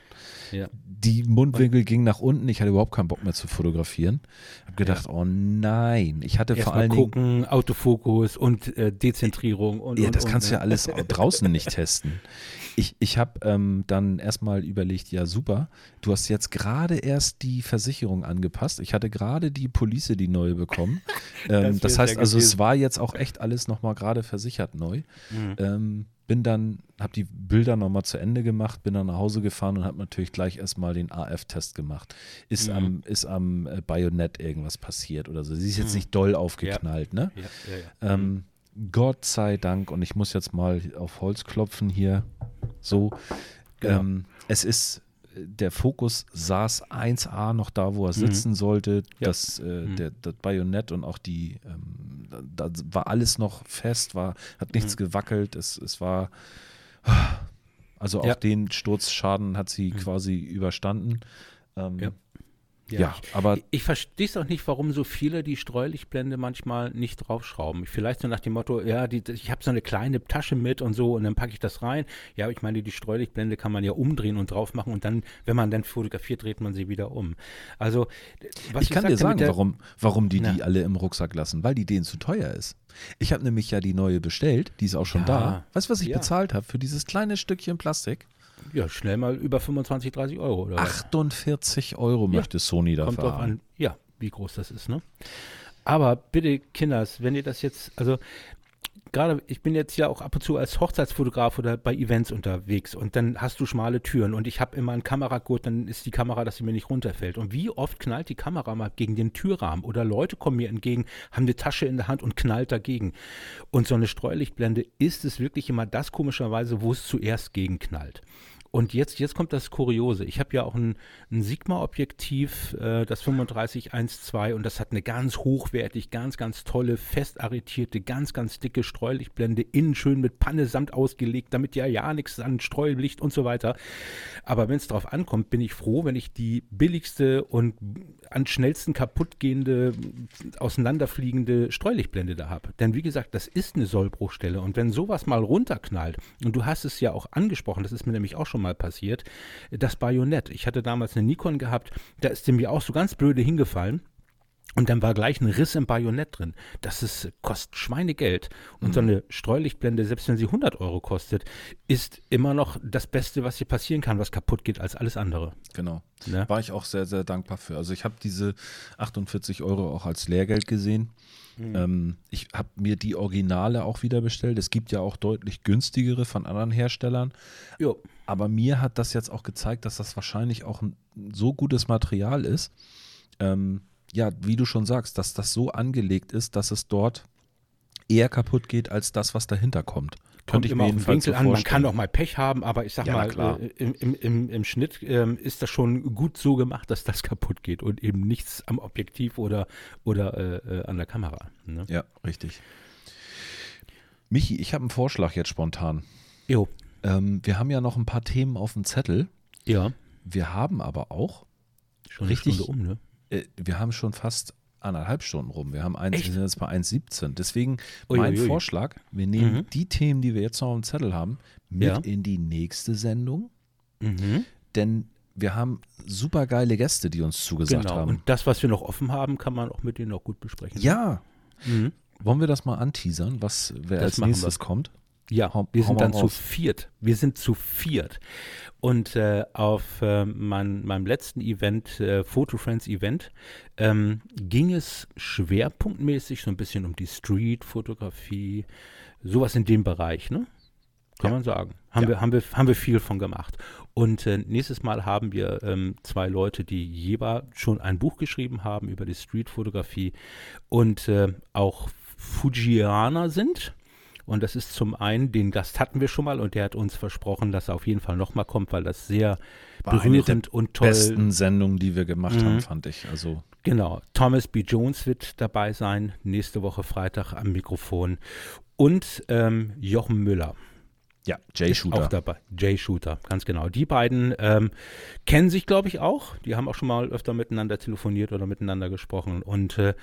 Die Mundwinkel gingen nach unten. Ich hatte überhaupt keinen Bock mehr zu fotografieren. Hab gedacht, oh nein. Ich hatte Erst vor allen Dingen. gucken, Autofokus und äh, Dezentrierung. Und, ja, und, das kannst du ja ne? alles draußen nicht testen. Ich, ich habe ähm, dann erstmal überlegt, ja super, du hast jetzt gerade erst die Versicherung angepasst. Ich hatte gerade die Police, die neue bekommen. ähm, das, das heißt also, es war jetzt auch echt alles nochmal gerade versichert neu. Mhm. Ähm, bin dann, habe die Bilder nochmal zu Ende gemacht, bin dann nach Hause gefahren und habe natürlich gleich erstmal den AF-Test gemacht. Ist mhm. am, ist am äh, Bajonett irgendwas passiert oder so. Sie ist jetzt mhm. nicht doll aufgeknallt, ja. ne? Ja, ja, ähm, mhm. Gott sei Dank, und ich muss jetzt mal auf Holz klopfen hier, so, genau. ähm, es ist der Fokus saß 1A noch da, wo er mhm. sitzen mhm. sollte. Ja. Das, äh, mhm. der, das Bajonett und auch die, ähm, da, da, war alles noch fest, war, hat nichts mhm. gewackelt. Es, es war, also auch ja. den Sturzschaden hat sie mhm. quasi überstanden. Ähm, ja. Ja, ja ich, aber. Ich verstehe es auch nicht, warum so viele die Streulichtblende manchmal nicht draufschrauben. Vielleicht so nach dem Motto, ja, die, ich habe so eine kleine Tasche mit und so und dann packe ich das rein. Ja, ich meine, die Streulichtblende kann man ja umdrehen und drauf machen und dann, wenn man dann fotografiert, dreht man sie wieder um. Also, was ich kann dir sagen, der, warum, warum die na. die alle im Rucksack lassen, weil die denen zu teuer ist. Ich habe nämlich ja die neue bestellt, die ist auch schon ja. da. Weißt du, was ich ja. bezahlt habe für dieses kleine Stückchen Plastik? Ja, schnell mal über 25, 30 Euro. Oder 48 Euro ja, möchte Sony dafür kommt drauf an, Ja, wie groß das ist. Ne? Aber bitte, Kinders, wenn ihr das jetzt, also gerade, ich bin jetzt ja auch ab und zu als Hochzeitsfotograf oder bei Events unterwegs und dann hast du schmale Türen und ich habe immer einen Kameragurt, dann ist die Kamera, dass sie mir nicht runterfällt. Und wie oft knallt die Kamera mal gegen den Türrahmen oder Leute kommen mir entgegen, haben eine Tasche in der Hand und knallt dagegen. Und so eine Streulichtblende ist es wirklich immer das komischerweise, wo es zuerst gegenknallt. Und jetzt, jetzt kommt das Kuriose. Ich habe ja auch ein, ein Sigma-Objektiv, äh, das 3512, und das hat eine ganz hochwertig, ganz, ganz tolle, fest arretierte, ganz, ganz dicke Streulichtblende, innen schön mit Panne samt ausgelegt, damit ja ja nichts an Streulicht und so weiter. Aber wenn es darauf ankommt, bin ich froh, wenn ich die billigste und am schnellsten kaputtgehende, auseinanderfliegende Streulichtblende da habe. Denn wie gesagt, das ist eine Sollbruchstelle. Und wenn sowas mal runterknallt, und du hast es ja auch angesprochen, das ist mir nämlich auch schon mal passiert, das Bajonett. Ich hatte damals eine Nikon gehabt, da ist dem mir auch so ganz blöde hingefallen. Und dann war gleich ein Riss im Bajonett drin. Das ist, kostet Schweinegeld. Und mhm. so eine Streulichtblende, selbst wenn sie 100 Euro kostet, ist immer noch das Beste, was hier passieren kann, was kaputt geht, als alles andere. Genau. Ja? War ich auch sehr, sehr dankbar für. Also ich habe diese 48 Euro auch als Lehrgeld gesehen. Mhm. Ähm, ich habe mir die Originale auch wieder bestellt. Es gibt ja auch deutlich günstigere von anderen Herstellern. Jo. Aber mir hat das jetzt auch gezeigt, dass das wahrscheinlich auch ein so gutes Material ist. Ähm, ja, wie du schon sagst, dass das so angelegt ist, dass es dort eher kaputt geht als das, was dahinter kommt. Kommt immer auf den Winkel so an. Man kann auch mal Pech haben, aber ich sag ja, mal, äh, im, im, im, Schnitt ähm, ist das schon gut so gemacht, dass das kaputt geht und eben nichts am Objektiv oder, oder äh, äh an der Kamera. Ne? Ja, richtig. Michi, ich habe einen Vorschlag jetzt spontan. Jo. Ähm, wir haben ja noch ein paar Themen auf dem Zettel. Ja. Wir haben aber auch schon richtig um, ne? Äh, wir haben schon fast anderthalb Stunden rum. Wir haben eins, wir sind jetzt bei 1,17. Deswegen mein. Vorschlag, wir nehmen mhm. die Themen, die wir jetzt noch auf dem Zettel haben, mit ja. in die nächste Sendung. Mhm. Denn wir haben super geile Gäste, die uns zugesagt genau. haben. Und das, was wir noch offen haben, kann man auch mit denen noch gut besprechen. Ja. Mhm. Wollen wir das mal anteasern, was wer das als nächstes wir. kommt? Ja, wir sind dann zu viert. Wir sind zu viert. Und äh, auf äh, mein, meinem letzten Event, äh, Photo Friends Event, ähm, ging es schwerpunktmäßig so ein bisschen um die Street-Fotografie, sowas in dem Bereich, ne? Kann ja. man sagen. Haben, ja. wir, haben, wir, haben wir viel von gemacht. Und äh, nächstes Mal haben wir ähm, zwei Leute, die jeweils schon ein Buch geschrieben haben über die Street-Fotografie und äh, auch Fujianer sind und das ist zum einen, den Gast hatten wir schon mal und der hat uns versprochen, dass er auf jeden Fall nochmal kommt, weil das sehr War berührend und toll. besten Sendungen, die wir gemacht mhm. haben, fand ich. Also genau. Thomas B. Jones wird dabei sein, nächste Woche Freitag am Mikrofon. Und ähm, Jochen Müller. Ja, Jay Shooter. Auch dabei. Jay Shooter, ganz genau. Die beiden ähm, kennen sich, glaube ich, auch. Die haben auch schon mal öfter miteinander telefoniert oder miteinander gesprochen. Und äh,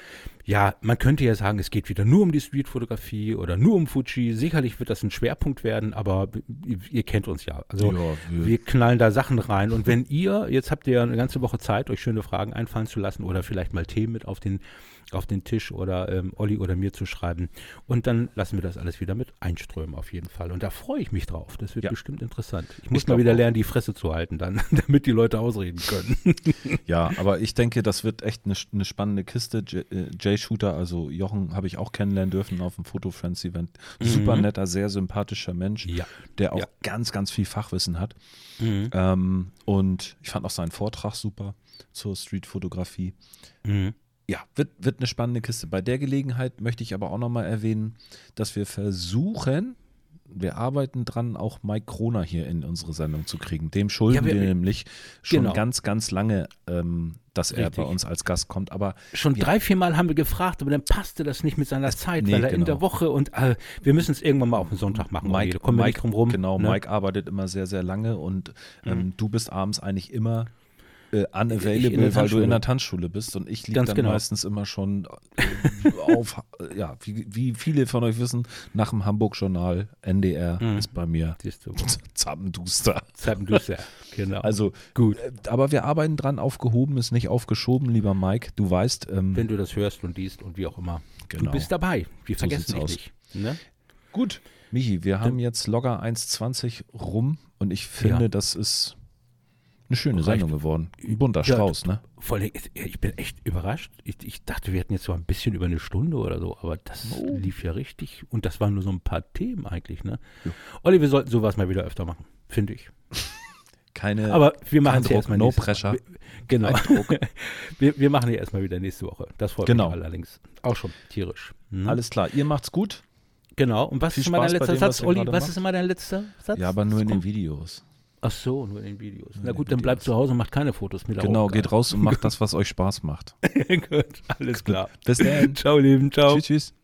ja, man könnte ja sagen, es geht wieder nur um die Streetfotografie oder nur um Fuji. Sicherlich wird das ein Schwerpunkt werden, aber ihr, ihr kennt uns ja. Also Ja, wir- wir knallen da Sachen rein. Und wenn ihr, jetzt habt ihr eine ganze Woche Zeit, euch schöne Fragen einfallen zu lassen oder vielleicht mal Themen mit auf den auf den Tisch oder ähm, Olli oder mir zu schreiben. Und dann lassen wir das alles wieder mit einströmen auf jeden Fall. Und da freue ich mich drauf. Das wird Ja. bestimmt interessant. Ich muss Ich mal wieder lernen, die Fresse zu halten dann, damit die Leute ausreden können. Ja, aber ich denke, das wird echt eine, eine spannende Kiste. J- äh, Jay Shooter, also Jochen, habe ich auch kennenlernen dürfen auf dem Fotofriends-Event. Super Mhm. netter, sehr sympathischer Mensch, Ja. der auch Ja. ganz, ganz viel Fachwissen hat. Mhm. Ähm, und ich fand auch seinen Vortrag super zur Streetfotografie. Mhm. Ja, wird, wird eine spannende Kiste. Bei der Gelegenheit möchte ich aber auch nochmal erwähnen, dass wir versuchen, wir arbeiten dran, auch Mike Kroner hier in unsere Sendung zu kriegen. Dem schulden Ja, wir- wir, nämlich schon Genau. ganz, ganz lange, ähm, dass er Richtig. bei uns als Gast kommt. Aber Schon Ja. drei, vier Mal haben wir gefragt, aber dann passte das nicht mit seiner Zeit, nee, weil er in genau. der Woche und äh, wir müssen es irgendwann mal auf den Sonntag machen. Da kommen wir nicht drum rum. Genau, ne? Mike arbeitet immer sehr, sehr lange und ähm, Mhm. du bist abends eigentlich immer äh, unavailable, weil du in der Tanzschule bist und ich liege dann genau. meistens immer schon äh, auf, ja, wie, wie viele von euch wissen, nach dem Hamburg-Journal, NDR Mhm. ist bei mir. Zappenduster. Zeitendüster. Genau. Also gut. äh, aber wir arbeiten dran, aufgehoben ist nicht aufgeschoben, lieber Mike. Du weißt, ähm, Wenn du das hörst und liest und wie auch immer. Genau. Du bist dabei. Wir So vergessen dich aus. nicht. Ne? gut. Michi, wir haben jetzt locker 1,20 rum und ich finde, Ja. das ist eine schöne Reicht. Sendung geworden. Ein bunter Ja, Strauß, ne? Vor allem, ich bin echt überrascht. Ich, ich dachte, wir hätten jetzt so ein bisschen über eine Stunde oder so, aber das Oh. lief ja richtig. Und das waren nur so ein paar Themen eigentlich, ne? Olli, wir sollten sowas mal wieder öfter machen, finde ich. Keine, Aber wir machen ja Druck, erstmal no pressure. Woche. Genau. Wir, wir machen ja erstmal wieder nächste Woche. Das freut Genau. mich allerdings. Auch schon tierisch. Ne? Alles klar, ihr macht's gut. Genau. Und was Viel ist immer dein letzter dem, Satz, Olli? Was macht. ist immer dein letzter Satz? Ja, aber nur in den Videos. Ach so, nur in den Videos. Na gut, dann bleibt zu Hause und macht keine Fotos mit. Genau, geht raus und macht das, was euch Spaß macht. gut, alles klar. Bis dann. Ciao, Lieben. Ciao. Tschüss, tschüss.